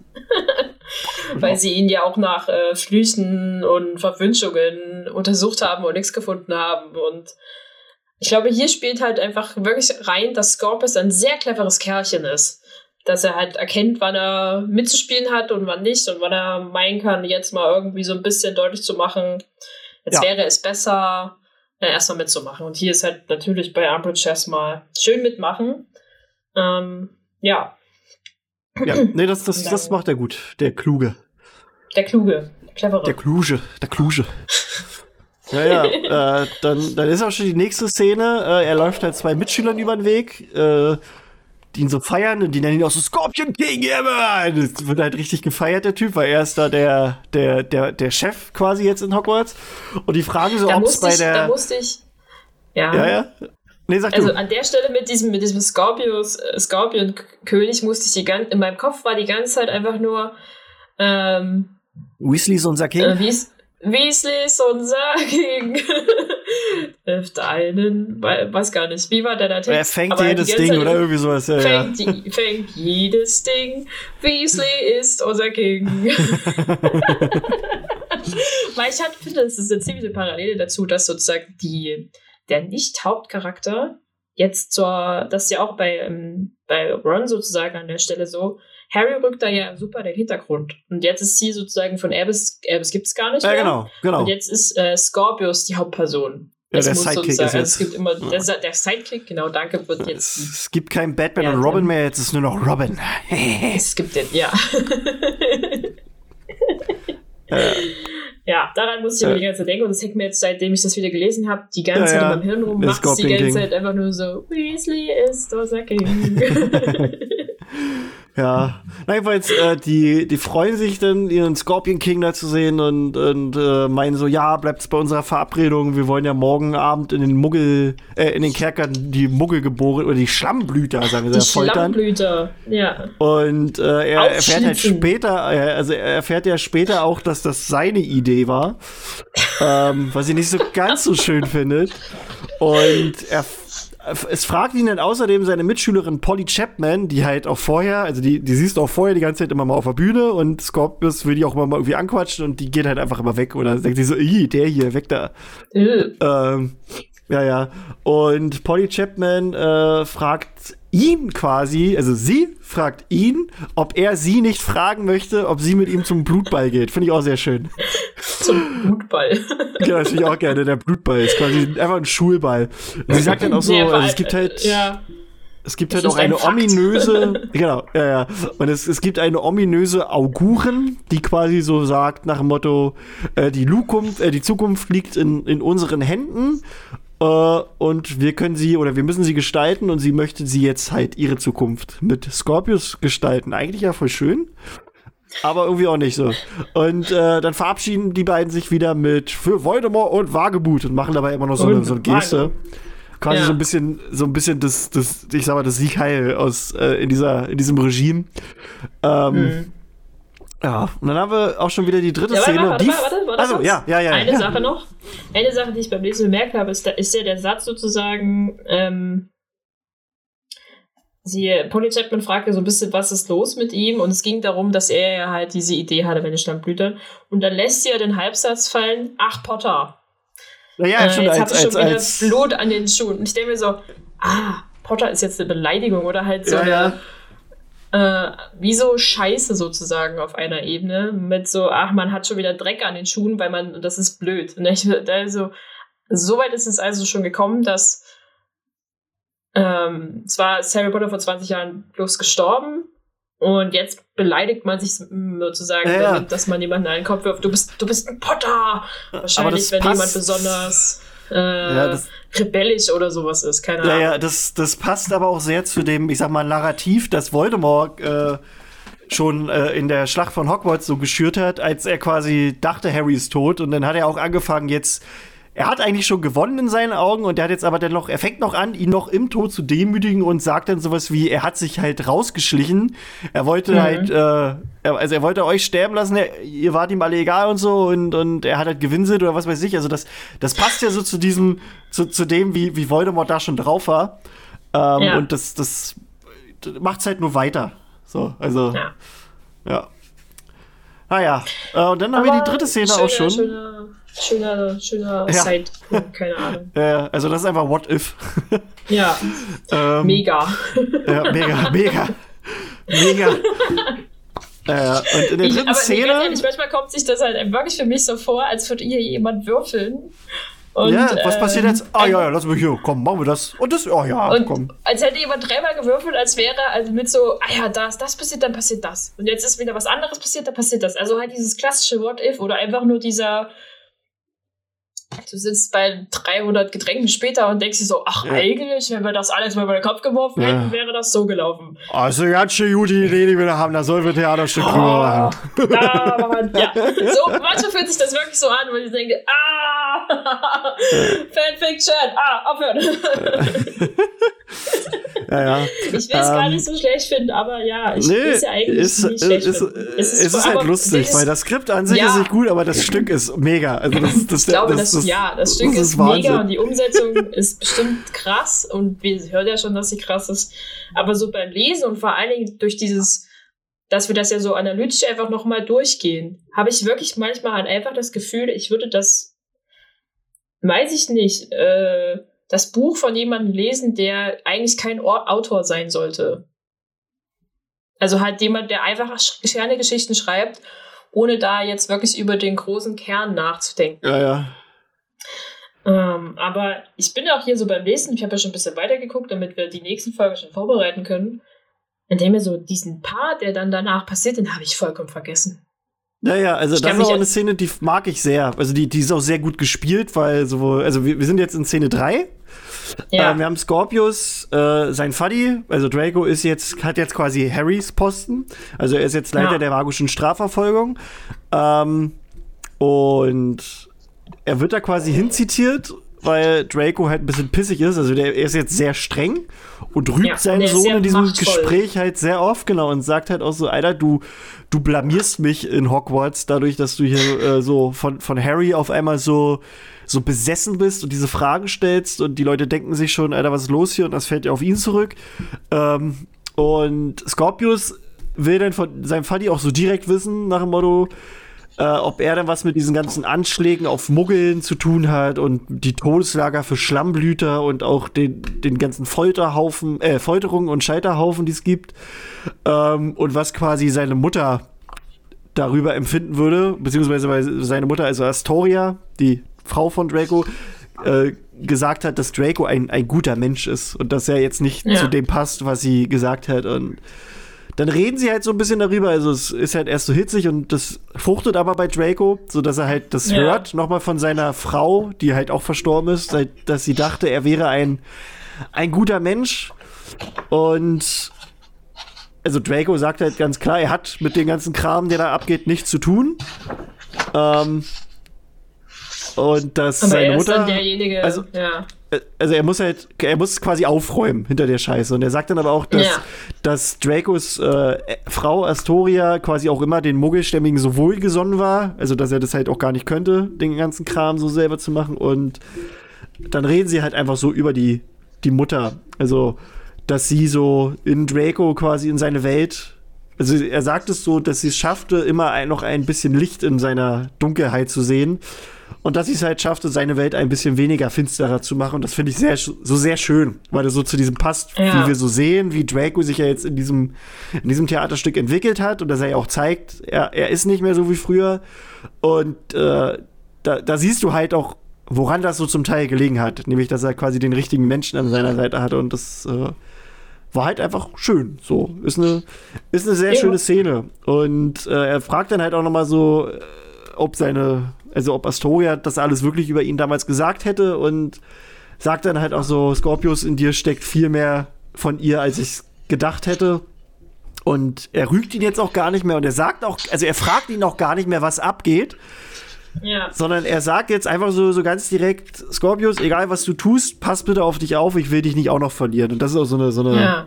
Weil sie ihn ja auch nach äh, Flüchen und Verwünschungen untersucht haben und nichts gefunden haben. Und ich glaube, hier spielt halt einfach wirklich rein, dass Scorpius ein sehr cleveres Kerlchen ist. Dass er halt erkennt, wann er mitzuspielen hat und wann nicht und wann er meinen kann, jetzt mal irgendwie so ein bisschen deutlich zu machen, jetzt ja. wäre es besser, äh, erstmal mitzumachen. Und hier ist halt natürlich bei Umbridge erstmal schön mitmachen. Ähm, ja. Ja, nee, das, das, das macht er gut, der Kluge. Der Kluge, der clevere. Der Kluge, der Kluge. Naja, äh, dann, dann ist auch schon die nächste Szene. Äh, er läuft halt zwei Mitschülern über den Weg, äh, ihn so feiern und die nennen ihn auch so Scorpion King, yeah, man! Das wird halt richtig gefeiert, der Typ, weil er ist da der, der, der, der Chef quasi jetzt in Hogwarts. Und die fragen so, ob es bei der. Da musste ich. Ja. Ja, ja. Nee, sag also du. an der Stelle mit diesem, mit diesem Scorpius, äh, Scorpion-König musste ich die ganze, in meinem Kopf war die ganze Zeit einfach nur, ähm, Weasley ist unser King. Äh, Weasley ist unser King. Hilft einen, weiß gar nicht, wie war der da Text? Er fängt jedes Ding Zeit oder irgendwie sowas. Ja, fängt, ja. Die, fängt jedes Ding. Weasley ist unser King. Weil ich halt finde, es ist eine ziemliche Parallele dazu, dass sozusagen die, der Nicht-Hauptcharakter jetzt zur, das ist ja auch bei, ähm, bei Ron sozusagen an der Stelle so, Harry rückt da ja super den Hintergrund. Und jetzt ist sie sozusagen von Albus, Albus gibt es gar nicht mehr. Ja, genau, genau. Und jetzt ist äh, Scorpius die Hauptperson. Ja, der Sidekick ist jetzt. Es gibt immer, der, der, Sidekick, genau, danke, wird jetzt. Es, gibt keinen Batman ja, und Robin mehr, jetzt ist nur noch Robin. es gibt den, ja. äh. Ja, daran musste ich aber die ganze Zeit denken und das hängt mir jetzt, seitdem ich das wieder gelesen habe, die ganze Zeit ja, in meinem Hirn rum, macht die ganze Zeit einfach nur so, Weasley ist King. Ja, nein, weil äh, die, die freuen sich dann, ihren Scorpion King da zu sehen und, und äh, meinen so, ja, bleibt's bei unserer Verabredung. Wir wollen ja morgen Abend in den Muggel, äh, in den Kerkern die Muggel geboren oder die Schlammblüter, sagen sie, die foltern. Schlammblüter, ja. Und äh, er erfährt halt später, äh, also er erfährt ja später auch, dass das seine Idee war, ähm, was sie nicht so ganz so schön findet. Und er es fragt ihn dann außerdem seine Mitschülerin Polly Chapman, die halt auch vorher, also die, die siehst du auch vorher die ganze Zeit immer mal auf der Bühne und Scorpius will die auch immer mal irgendwie anquatschen und die geht halt einfach immer weg oder denkt sie so, der hier, weg da. ähm, ja, ja. Und Polly Chapman äh, fragt ihn quasi, also sie fragt ihn, ob er sie nicht fragen möchte, ob sie mit ihm zum Blutball geht. Finde ich auch sehr schön. Zum Blutball. ja, das finde ich auch gerne. Der Blutball ist quasi einfach ein Schulball. Und sie sagt dann auch so, nee, also es gibt halt. Ja. Es gibt das halt auch eine ein ominöse, genau, ja, ja. Und es, es gibt eine ominöse Auguren, die quasi so sagt nach dem Motto, äh, die, Lukunft, äh, die Zukunft liegt in, in unseren Händen Uh, und wir können sie oder wir müssen sie gestalten und sie möchte sie jetzt halt ihre Zukunft mit Scorpius gestalten. Eigentlich ja voll schön. Aber irgendwie auch nicht so. Und äh, dann verabschieden die beiden sich wieder mit für Voldemort und Wagemut und machen dabei immer noch so, eine, so eine Geste. Quasi ja. so ein bisschen, so ein bisschen das, das, ich sag mal, das Siegheil aus äh, in dieser, in diesem Regime. Ähm, mhm. Ja, und dann haben wir auch schon wieder die dritte ja, warte, Szene. Warte, warte, warte, warte, also, ja, ja, ja. Eine ja. Sache noch. Eine Sache, die ich beim Lesen bemerkt habe, ist, ist ja der Satz sozusagen, ähm, sie, Polly Chapman fragte so ein bisschen, was ist los mit ihm? Und es ging darum, dass er ja halt diese Idee hatte, wenn Stammblätter. Und dann lässt sie ja den Halbsatz fallen, ach Potter. Naja, äh, schon jetzt als, schon wieder Blut an den Schuhen. Und ich denke mir so, ah, Potter ist jetzt eine Beleidigung oder halt so ja, eine, äh, wie so Scheiße sozusagen auf einer Ebene mit so, ach, man hat schon wieder Dreck an den Schuhen, weil man, das ist blöd. Und ich, also, so weit ist es also schon gekommen, dass ähm, zwar ist Harry Potter vor 20 Jahren bloß gestorben und jetzt beleidigt man sich sozusagen, ja, ja. dass man jemanden einen Kopf wirft. Du bist, du bist ein Potter. Wahrscheinlich, wenn jemand besonders äh, ja, das, rebellisch oder sowas ist. Keine Ahnung. Ja, ja, das, das passt aber auch sehr zu dem, ich sag mal, Narrativ, das Voldemort äh, schon äh, in der Schlacht von Hogwarts so geschürt hat, als er quasi dachte, Harry ist tot. Und dann hat er auch angefangen, jetzt er hat eigentlich schon gewonnen in seinen Augen und er hat jetzt aber dann noch, er fängt noch an, ihn noch im Tod zu demütigen und sagt dann sowas wie, er hat sich halt rausgeschlichen. Er wollte mhm. halt, äh, also er wollte euch sterben lassen, er, ihr wart ihm alle egal und so und, und er hat halt gewinselt oder was weiß ich. Also das, das passt ja so zu diesem, zu, zu dem, wie, wie Voldemort da schon drauf war. Ähm, ja. Und das, das macht's halt nur weiter. So, also, ja. ja. Naja, äh, und dann haben wir die dritte Szene schöner, auch schon. Schöner schöner, schöner ja. Side, keine Ahnung. Ja, also das ist einfach What If. ja. ähm, mega. ja, mega, mega. Mega. Äh, und in der dritten ich, Szene. Ehrlich, manchmal kommt sich das halt wirklich für mich so vor, als würde hier jemand würfeln. Und, ja, was passiert jetzt? Ähm, ah ja, ja, lass mich hier, komm, machen wir das. Und das, oh ja, und komm. Als hätte jemand dreimal gewürfelt, als wäre also mit so, ah ja, das, das passiert, dann passiert das. Und jetzt ist wieder was anderes passiert, dann passiert das. Also halt dieses klassische What If oder einfach nur dieser Du sitzt bei 300 Getränken später und denkst dir so, ach, ja. eigentlich, wenn wir das alles mal über den Kopf geworfen ja. hätten, wäre das so gelaufen. Also, ganz schön gute Idee, die wir da haben. Da sollen wir Theaterstück oh, drüber machen. Da, man, ja. So, manchmal fühlt sich das wirklich so an, weil ich denke, ah, Fanfiction, ah, aufhören. ja, ja. Ich will es ähm, gar nicht so schlecht finden, aber ja, ich nee, will es ja eigentlich ist, nicht schlecht ist, finden. Es ist, es ist halt lustig, weil das Skript an sich ja. ist nicht gut, aber das Stück ist mega. Also das, das, ich glaube, das, das, ja, das Stück ist, ist mega und die Umsetzung ist bestimmt krass und wir hören ja schon, dass sie krass ist. Aber so beim Lesen und vor allen Dingen durch dieses dass wir das ja so analytisch einfach nochmal durchgehen, habe ich wirklich manchmal halt einfach das Gefühl, ich würde das, weiß ich nicht, äh, das Buch von jemandem lesen, der eigentlich kein Autor sein sollte. Also halt jemand, der einfach gerne Geschichten schreibt, ohne da jetzt wirklich über den großen Kern nachzudenken. Ja, ja. Ähm, aber ich bin auch hier so beim Lesen, ich habe ja schon ein bisschen weitergeguckt, damit wir die nächsten Folge schon vorbereiten können. Indem mir so diesen Part, der dann danach passiert, den habe ich vollkommen vergessen. Naja, also ich das ist auch eine Szene, die mag ich sehr. Also die, die ist auch sehr gut gespielt, weil sowohl, also wir, wir sind jetzt in Szene 3. Ja. Äh, wir haben Scorpius, äh, sein Fuddy, also Draco ist jetzt, hat jetzt quasi Harrys Posten. Also er ist jetzt Leiter ja. der magischen Strafverfolgung. Ähm, und er wird da quasi hinzitiert weil Draco halt ein bisschen pissig ist. Also der, er ist jetzt sehr streng und rügt ja, seinen Sohn in diesem machtvoll. Gespräch halt sehr oft, genau, und sagt halt auch so, Alter, du, du blamierst mich in Hogwarts dadurch, dass du hier äh, so von, von Harry auf einmal so, so besessen bist und diese Fragen stellst und die Leute denken sich schon, Alter, was ist los hier? Und das fällt ja auf ihn zurück. Ähm, und Scorpius will dann von seinem Vati auch so direkt wissen, nach dem Motto, äh, ob er dann was mit diesen ganzen Anschlägen auf Muggeln zu tun hat und die Todeslager für Schlammblüter und auch den, den ganzen Folterhaufen, äh, Folterungen und Scheiterhaufen, die es gibt. Ähm, und was quasi seine Mutter darüber empfinden würde, beziehungsweise weil seine Mutter, also Astoria, die Frau von Draco, äh, gesagt hat, dass Draco ein, ein guter Mensch ist und dass er jetzt nicht ja. zu dem passt, was sie gesagt hat. Und dann reden sie halt so ein bisschen darüber. Also es ist halt erst so hitzig und das fruchtet aber bei Draco, so dass er halt das ja. hört, nochmal von seiner Frau, die halt auch verstorben ist, dass sie dachte, er wäre ein, ein guter Mensch. Und also Draco sagt halt ganz klar, er hat mit dem ganzen Kram, der da abgeht, nichts zu tun. Ähm, und dass aber seine er Mutter. Ist dann derjenige, also, ja. äh, also er muss halt, er muss quasi aufräumen hinter der Scheiße. Und er sagt dann aber auch, dass, ja. dass Dracos äh, Frau Astoria quasi auch immer den Muggelstämmigen so wohlgesonnen war. Also dass er das halt auch gar nicht könnte, den ganzen Kram so selber zu machen. Und dann reden sie halt einfach so über die, die Mutter. Also, dass sie so in Draco quasi in seine Welt also er sagt es so, dass sie es schaffte, immer ein, noch ein bisschen Licht in seiner Dunkelheit zu sehen. Und dass sie es halt schaffte, seine Welt ein bisschen weniger finsterer zu machen. Und das finde ich sehr, so sehr schön, weil das so zu diesem passt, ja. wie wir so sehen, wie Draco sich ja jetzt in diesem, in diesem Theaterstück entwickelt hat und dass er ja auch zeigt, er, er ist nicht mehr so wie früher. Und äh, da, da siehst du halt auch, woran das so zum Teil gelegen hat. Nämlich, dass er quasi den richtigen Menschen an seiner Seite hatte und das äh, war halt einfach schön. So, ist eine, ist eine sehr ja. schöne Szene. Und äh, er fragt dann halt auch nochmal so, äh, ob seine, also ob Astoria das alles wirklich über ihn damals gesagt hätte und sagt dann halt auch so, Scorpius, in dir steckt viel mehr von ihr, als ich gedacht hätte. Und er rügt ihn jetzt auch gar nicht mehr und er sagt auch, also er fragt ihn auch gar nicht mehr, was abgeht, ja. Sondern er sagt jetzt einfach so, so ganz direkt, Scorpius, egal was du tust, pass bitte auf dich auf, ich will dich nicht auch noch verlieren. Und das ist auch so eine, so eine. Ja.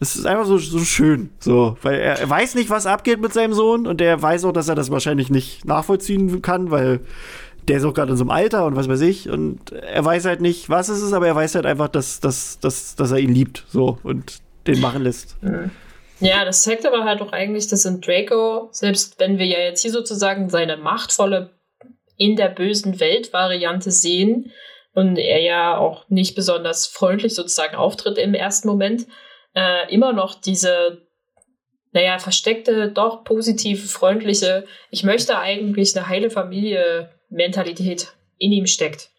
Es ist einfach so, so schön, so, weil er, weiß nicht, was abgeht mit seinem Sohn und er weiß auch, dass er das wahrscheinlich nicht nachvollziehen kann, weil der ist auch gerade in so einem Alter und was weiß ich und er weiß halt nicht, was es ist, aber er weiß halt einfach, dass, dass, dass, dass er ihn liebt, so und den machen lässt. Mhm. Ja, das zeigt aber halt auch eigentlich, dass in Draco, selbst wenn wir ja jetzt hier sozusagen seine machtvolle in der bösen Welt-Variante sehen und er ja auch nicht besonders freundlich sozusagen auftritt im ersten Moment, äh, immer noch diese, naja, versteckte, doch positive, freundliche, ich möchte eigentlich eine heile Familie-Mentalität in ihm steckt.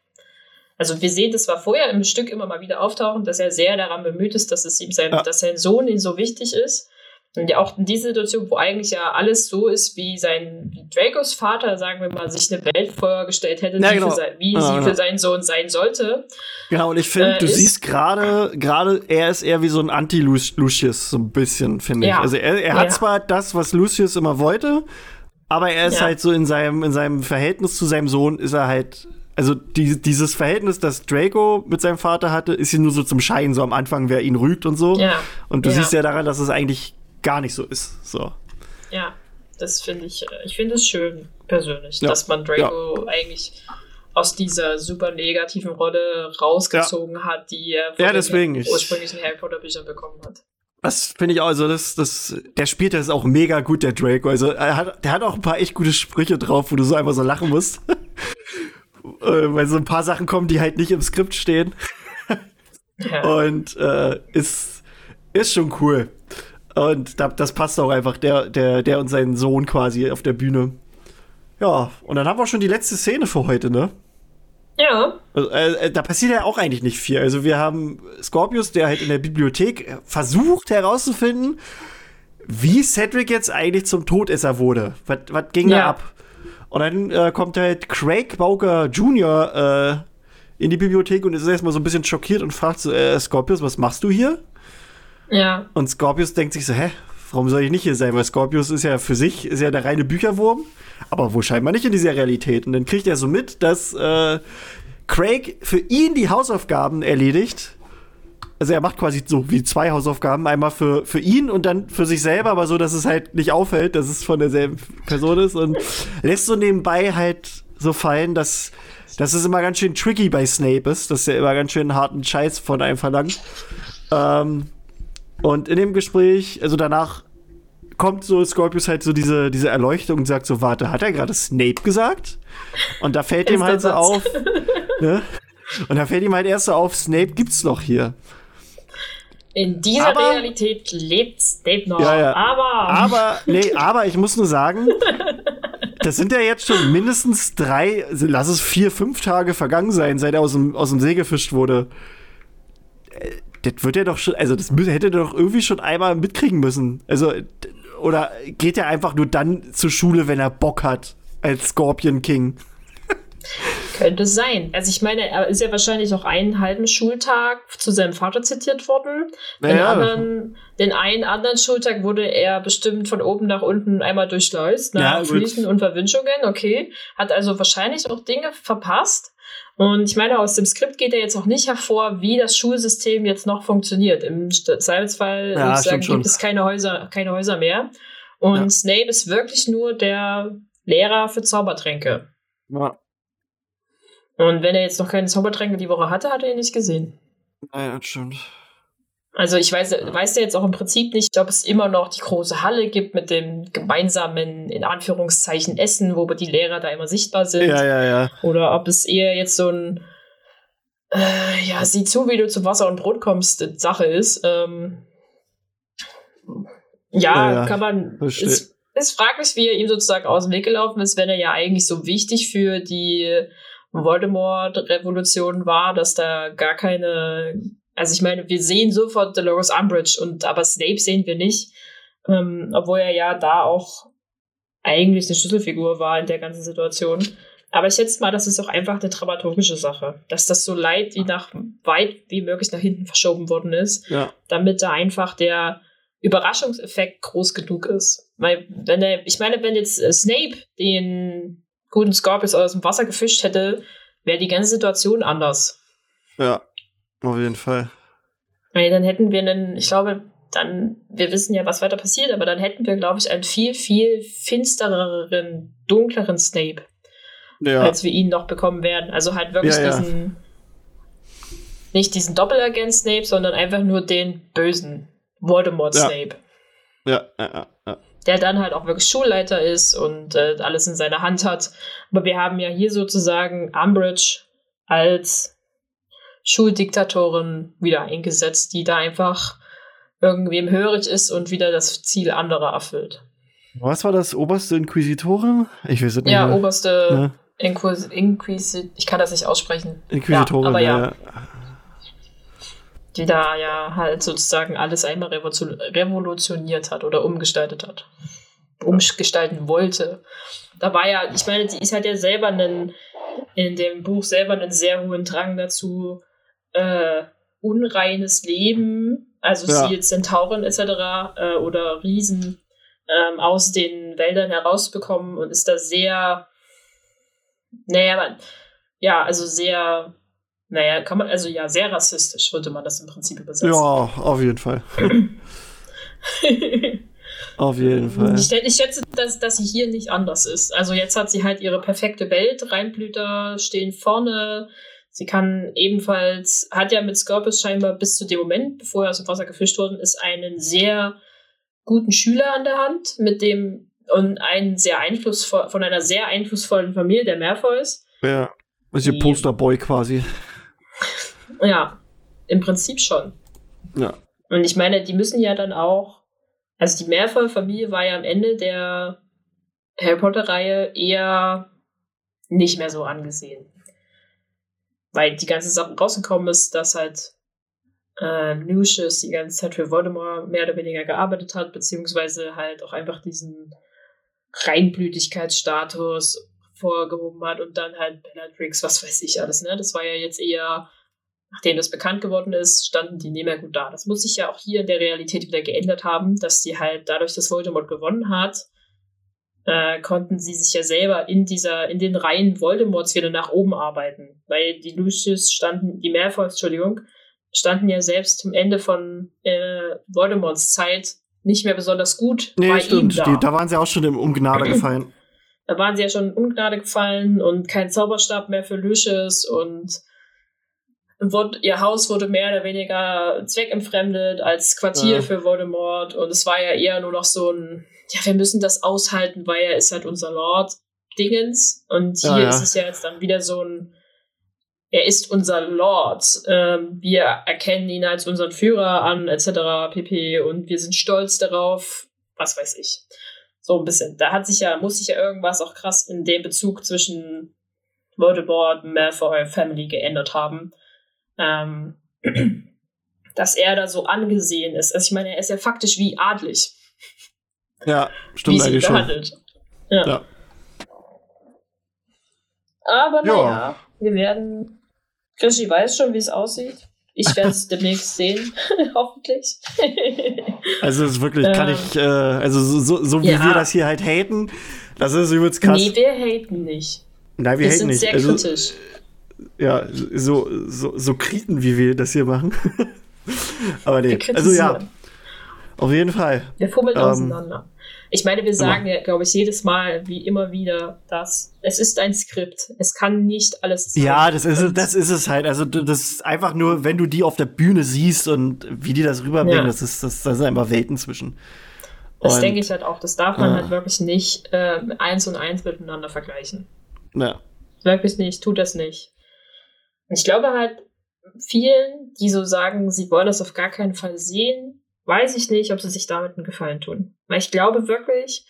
Also wir sehen das war vorher im Stück immer mal wieder auftauchen, dass er sehr daran bemüht ist, dass es ihm sein, ja. dass sein Sohn ihm so wichtig ist. Und ja auch in dieser Situation, wo eigentlich ja alles so ist, wie sein wie Dracos Vater, sagen wir mal, sich eine Welt vorgestellt hätte, ja, genau. sein, wie ja, sie genau. für seinen Sohn sein sollte. Genau, und ich finde, äh, du siehst gerade, gerade er ist eher wie so ein Anti-Lucius, so ein bisschen, finde ich. Also er, er hat zwar das, was Lucius immer wollte, aber er ist halt so in seinem, in seinem Verhältnis zu seinem Sohn, ist er halt also die, dieses Verhältnis, das Draco mit seinem Vater hatte, ist hier nur so zum Schein, so am Anfang, wer ihn rügt und so. Ja. Und du ja. siehst ja daran, dass es eigentlich gar nicht so ist. So. Ja, das finde ich, äh, ich finde es schön, persönlich, ja. dass man Draco ja. eigentlich aus dieser super negativen Rolle rausgezogen ja. hat, die er von ja, deswegen den ursprünglichen Harry Potter Büchern bekommen hat. Das finde ich auch, also das, das, der spielt das auch mega gut, der Draco. Also er hat, der hat auch ein paar echt gute Sprüche drauf, wo du so einfach so lachen musst. Äh, weil so ein paar Sachen kommen, die halt nicht im Skript stehen. ja. Und äh, ist, ist schon cool. Und das passt auch einfach, der, der, der und sein Sohn quasi auf der Bühne. Ja, und dann haben wir schon die letzte Szene für heute, ne? Ja. Also, äh, äh, da passiert ja auch eigentlich nicht viel. Also wir haben Scorpius, der halt in der Bibliothek versucht herauszufinden, wie Cedric jetzt eigentlich zum Todesser wurde. Was, was ging ja. da ab? Und dann äh, kommt halt Craig Bauker Jr. Äh, in die Bibliothek und ist erstmal so ein bisschen schockiert und fragt so, äh, Scorpius, was machst du hier? Ja. Und Scorpius denkt sich so, hä, warum soll ich nicht hier sein? Weil Scorpius ist ja für sich, ist ja der reine Bücherwurm, aber wohl scheinbar nicht in dieser Realität. Und dann kriegt er so mit, dass äh, Craig für ihn die Hausaufgaben erledigt. Also er macht quasi so wie zwei Hausaufgaben, einmal für, für ihn und dann für sich selber, aber so, dass es halt nicht auffällt, dass es von derselben Person ist und lässt so nebenbei halt so fallen, dass, dass es immer ganz schön tricky bei Snape ist, dass er immer ganz schön harten Scheiß von einem verlangt. Ähm, und in dem Gespräch, also danach kommt so Scorpius halt so diese, diese Erleuchtung und sagt so, warte, hat er gerade Snape gesagt? Und da fällt ihm halt so auf, ne? Und da fällt ihm halt erst so auf, Snape gibt's noch hier. In dieser aber, Realität lebt Snape noch. Ja, ja. Aber. Aber, nee, aber ich muss nur sagen, das sind ja jetzt schon mindestens drei, also lass es vier, fünf Tage vergangen sein, seit er aus dem, aus dem See gefischt wurde das wird ja doch schon, also das hätte er doch irgendwie schon einmal mitkriegen müssen. Also, oder geht er einfach nur dann zur Schule, wenn er Bock hat, als Scorpion King? Könnte sein. Also ich meine, er ist ja wahrscheinlich auch einen halben Schultag zu seinem Vater zitiert worden. Den, ja. anderen, den einen anderen Schultag wurde er bestimmt von oben nach unten einmal durchläust, nach ja, Pflichten und Verwünschungen, okay. Hat also wahrscheinlich auch Dinge verpasst. Und ich meine, aus dem Skript geht er jetzt auch nicht hervor, wie das Schulsystem jetzt noch funktioniert. Im Zweifelsfall ja, sagen, gibt es keine Häuser, keine Häuser mehr. Und ja. Snape ist wirklich nur der Lehrer für Zaubertränke. Ja. Und wenn er jetzt noch keine Zaubertränke die Woche hatte, hat er ihn nicht gesehen. Nein, das stimmt. Also ich weiß, weiß ja jetzt auch im Prinzip nicht, ob es immer noch die große Halle gibt mit dem gemeinsamen, in Anführungszeichen, Essen, wo die Lehrer da immer sichtbar sind. Ja, ja, ja. Oder ob es eher jetzt so ein, äh, ja, sieh zu, wie du zu Wasser und Brot kommst, Sache ist. Ähm, ja, ja, ja, kann man. Ist, ist fraglich, wie er ihm sozusagen aus dem Weg gelaufen ist, wenn er ja eigentlich so wichtig für die Voldemort-Revolution war, dass da gar keine also ich meine, wir sehen sofort Dolores Umbridge und aber Snape sehen wir nicht, ähm, obwohl er ja da auch eigentlich eine Schlüsselfigur war in der ganzen Situation. Aber ich schätze mal, das ist auch einfach eine dramaturgische Sache, dass das so leid wie nach weit wie möglich nach hinten verschoben worden ist, ja. damit da einfach der Überraschungseffekt groß genug ist. Weil wenn er, ich meine, wenn jetzt äh, Snape den guten Scorpius aus dem Wasser gefischt hätte, wäre die ganze Situation anders. Ja. Auf jeden Fall. Weil dann hätten wir einen, ich glaube, dann, wir wissen ja, was weiter passiert, aber dann hätten wir, glaube ich, einen viel, viel finstereren, dunkleren Snape, ja. als wir ihn noch bekommen werden. Also halt wirklich ja, ja. diesen, nicht diesen Doppelagent Snape, sondern einfach nur den bösen Voldemort Snape. Ja, ja, ja. Der dann halt auch wirklich Schulleiter ist und äh, alles in seiner Hand hat. Aber wir haben ja hier sozusagen Umbridge als Schuldiktatorin wieder eingesetzt, die da einfach irgendwem hörig ist und wieder das Ziel anderer erfüllt. Was war das? Oberste Inquisitorin? Ich weiß es nicht. Ja, mehr. oberste ne? Inquis Inquisit. Ich kann das nicht aussprechen. Inquisitorin, ja, aber ja. ja. Die da ja halt sozusagen alles einmal revolutioniert hat oder umgestaltet hat. Umgestalten wollte. Da war ja, ich meine, die ist halt ja selber einen, in dem Buch selber einen sehr hohen Drang dazu, äh, unreines Leben, also ja. siehe Zentauren etc. Äh, oder Riesen ähm, aus den Wäldern herausbekommen und ist da sehr, naja, man, ja, also sehr, naja, kann man, also ja, sehr rassistisch würde man das im Prinzip übersetzen. Ja, auf jeden Fall. auf jeden Fall. Ich, ich schätze, dass, dass sie hier nicht anders ist. Also jetzt hat sie halt ihre perfekte Welt, Reinblüter stehen vorne, Sie kann ebenfalls, hat ja mit Scorpius scheinbar bis zu dem Moment, bevor er aus dem Wasser gefischt worden ist, einen sehr guten Schüler an der Hand, mit dem und einen sehr einflussvoll, von einer sehr einflussvollen Familie, der Malfoys. Ja, ist ihr Posterboy quasi. Ja, im Prinzip schon. Ja. Und ich meine, die müssen ja dann auch, also die Malfoy-Familie war ja am Ende der Harry Potter-Reihe eher nicht mehr so angesehen weil die ganze Sache rausgekommen ist, dass halt äh, Lucius die ganze Zeit für Voldemort mehr oder weniger gearbeitet hat, beziehungsweise halt auch einfach diesen Reinblütigkeitsstatus vorgehoben hat und dann halt Bellatrix, was weiß ich alles, ne? Das war ja jetzt eher, nachdem das bekannt geworden ist, standen die nicht mehr gut da. Das muss sich ja auch hier in der Realität wieder geändert haben, dass sie halt dadurch, dass Voldemort gewonnen hat, äh, konnten sie sich ja selber in dieser, in den Reihen Voldemorts wieder nach oben arbeiten. Weil die Lucius standen, die Malfoys, Entschuldigung, standen ja selbst zum Ende von äh, Voldemorts Zeit nicht mehr besonders gut nee, bei stimmt. ihm da. Die, da waren sie auch schon im Ungnade gefallen. Da waren sie ja schon in Ungnade gefallen und kein Zauberstab mehr für Lucius und ihr Haus wurde mehr oder weniger zweckentfremdet als Quartier ja. für Voldemort und es war ja eher nur noch so ein ja, wir müssen das aushalten, weil er ist halt unser Lord Dingens. Und hier ja, ist es ja jetzt dann wieder so ein, er ist unser Lord. Ähm, wir erkennen ihn als unseren Führer an, etc. pp. Und wir sind stolz darauf, was weiß ich. So ein bisschen. Da hat sich ja, muss sich ja irgendwas auch krass in dem Bezug zwischen Voldemort und Malfoy Family geändert haben. Ähm, dass er da so angesehen ist. Also ich meine, er ist ja faktisch wie adlig. Ja, stimmt wie eigentlich behandelt. schon. Ja. ja. Aber naja, ja. wir werden. Krischi weiß schon, wie es aussieht. Ich werde es demnächst sehen, hoffentlich. also es ist wirklich, kann ähm, ich, äh, also so, so wie ja. wir das hier halt haten, das ist übrigens krass. Nee, wir haten nicht. Nein, wir, wir haten sind nicht. sehr also, kritisch. Ja, so, so, so kriten, wie wir das hier machen. Aber nee, also ja. Auf jeden Fall. Wir fummeln ähm, auseinander. Ich meine, wir sagen ja, glaube ich, jedes Mal, wie immer wieder, dass es ist ein Skript. Es kann nicht alles sein. Ja, das ist, das ist es halt. Also, das ist einfach nur, wenn du die auf der Bühne siehst und wie die das rüberbringen, ja. das, ist, das, das sind einfach Welten zwischen. Das denke ich halt auch. Das darf man äh, halt wirklich nicht äh, eins und eins miteinander vergleichen. Ja. Wirklich nicht, tut das nicht. Ich glaube halt, vielen, die so sagen, sie wollen das auf gar keinen Fall sehen, weiß ich nicht, ob sie sich damit einen Gefallen tun. Weil ich glaube wirklich,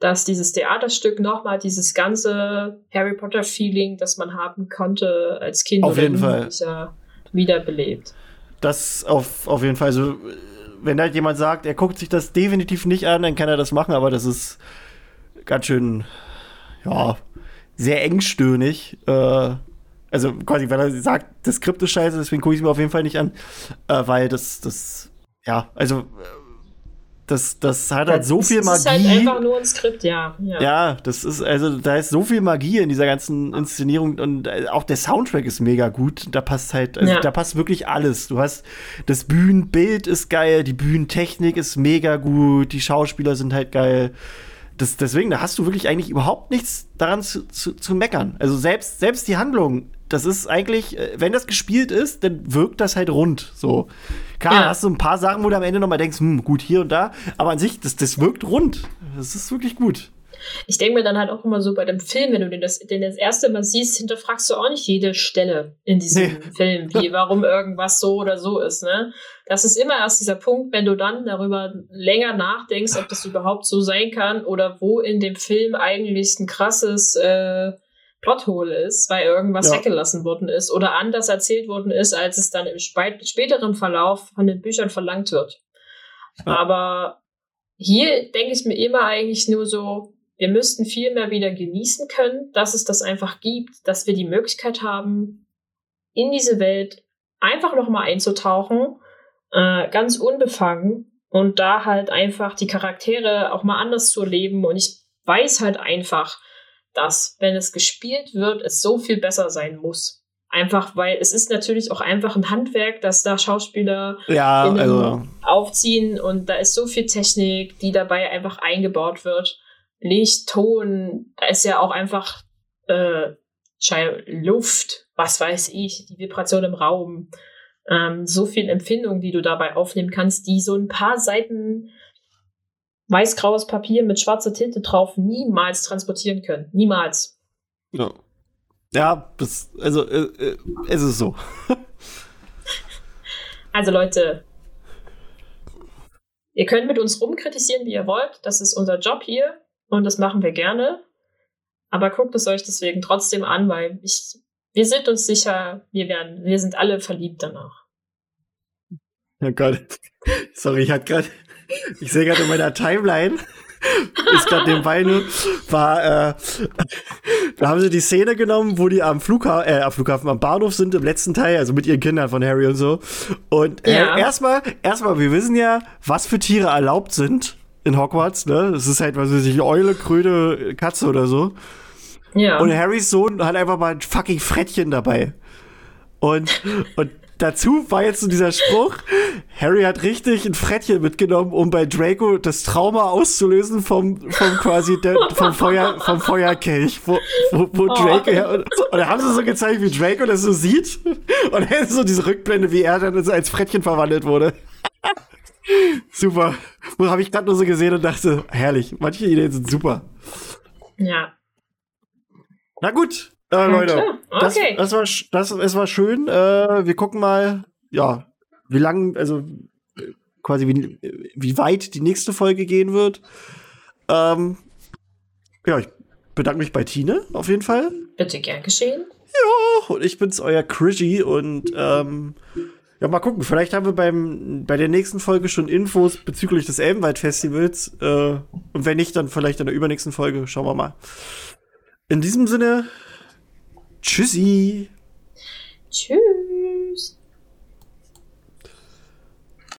dass dieses Theaterstück nochmal dieses ganze Harry Potter-Feeling, das man haben konnte als Kind auf jeden Fall wiederbelebt. Das auf, auf jeden Fall. Also, wenn halt jemand sagt, er guckt sich das definitiv nicht an, dann kann er das machen, aber das ist ganz schön, ja, sehr engstöhnig. Äh, also quasi, weil er sagt, das Skript ist scheiße, deswegen gucke ich es mir auf jeden Fall nicht an, äh, weil das, das, ja, also äh, das, das hat halt so viel Magie. Das ist halt einfach nur ein Skript, ja, ja. Ja, das ist, also da ist so viel Magie in dieser ganzen Inszenierung und äh, auch der Soundtrack ist mega gut. Da passt halt, also ja. da passt wirklich alles. Du hast, das Bühnenbild ist geil, die Bühnentechnik ist mega gut, die Schauspieler sind halt geil das, deswegen, da hast du wirklich eigentlich überhaupt nichts daran zu, zu, zu, meckern. Also selbst, selbst die Handlung, das ist eigentlich, äh, wenn das gespielt ist, dann wirkt das halt rund. So. Klar, ja. hast du ein paar Sachen, wo du am Ende nochmal denkst, hm, gut, hier und da, aber an sich, das, das wirkt rund. Das ist wirklich gut ich denke mir dann halt auch immer so bei dem Film, wenn du den das, den das erste Mal siehst, hinterfragst du auch nicht jede Stelle in diesem nee. Film, wie, warum irgendwas so oder so ist, ne? Das ist immer erst dieser Punkt, wenn du dann darüber länger nachdenkst, ob das überhaupt so sein kann oder wo in dem Film eigentlich ein krasses äh, Plothole ist, weil irgendwas ja. weggelassen worden ist oder anders erzählt worden ist, als es dann im späteren Verlauf von den Büchern verlangt wird. Ja. Aber hier denke ich mir immer eigentlich nur so, wir müssten viel mehr wieder genießen können, dass es das einfach gibt, dass wir die Möglichkeit haben, in diese Welt einfach nochmal einzutauchen, äh, ganz unbefangen und da halt einfach die Charaktere auch mal anders zu erleben. Und ich weiß halt einfach, dass, wenn es gespielt wird, es so viel besser sein muss. Einfach, weil es ist natürlich auch einfach ein Handwerk, dass da Schauspieler ja, also. aufziehen und da ist so viel Technik, die dabei einfach eingebaut wird. Licht, Ton, da ist ja auch einfach äh, Luft, was weiß ich, die Vibration im Raum, ähm, so viel Empfindung, die du dabei aufnehmen kannst, die so ein paar Seiten weißgraues Papier mit schwarzer Tinte drauf niemals transportieren können. Niemals. Ja. Ja, das, also, äh, äh, es ist so. also, Leute, ihr könnt mit uns rumkritisieren, wie ihr wollt. Das ist unser Job hier. Und das machen wir gerne. Aber guckt es euch deswegen trotzdem an, weil ich, wir sind uns sicher, wir werden, wir sind alle verliebt danach. Oh Gott. Sorry, ich hatte gerade, ich sehe gerade in meiner Timeline, ist gerade nebenbei nur, war, äh, da haben sie die Szene genommen, wo die am Flughafen, äh, am Flughafen, am Bahnhof sind im letzten Teil, also mit ihren Kindern von Harry und so. Und äh, ja. erstmal, erstmal, wir wissen ja, was für Tiere erlaubt sind in Hogwarts, ne? Das ist halt, was weiß ich, Eule, Kröte, Katze oder so. Ja. Und Harrys Sohn hat einfach mal ein fucking Frettchen dabei. Und, und dazu war jetzt so dieser Spruch, Harry hat richtig ein Frettchen mitgenommen, um bei Draco das Trauma auszulösen vom, vom quasi der, vom Feuer, vom Feuerkelch, wo, wo, wo oh. Draco, und, und da haben sie so gezeigt, wie Draco das so sieht. Und dann so diese Rückblende, wie er dann als Frettchen verwandelt wurde. Super. Habe ich gerade nur so gesehen und dachte, herrlich. Manche Ideen sind super. Ja. Na gut, äh, Leute. Okay. Das, das, war, das, das war schön. Äh, wir gucken mal, ja, wie lang, also quasi wie, wie weit die nächste Folge gehen wird. Ähm, ja, ich bedanke mich bei Tine auf jeden Fall. Bitte gern geschehen. Ja, und ich bin's, euer Krishy und ähm, ja, mal gucken. Vielleicht haben wir beim, bei der nächsten Folge schon Infos bezüglich des Elbenwald-Festivals. Äh, und wenn nicht, dann vielleicht in der übernächsten Folge. Schauen wir mal. In diesem Sinne, Tschüssi. Tschüss.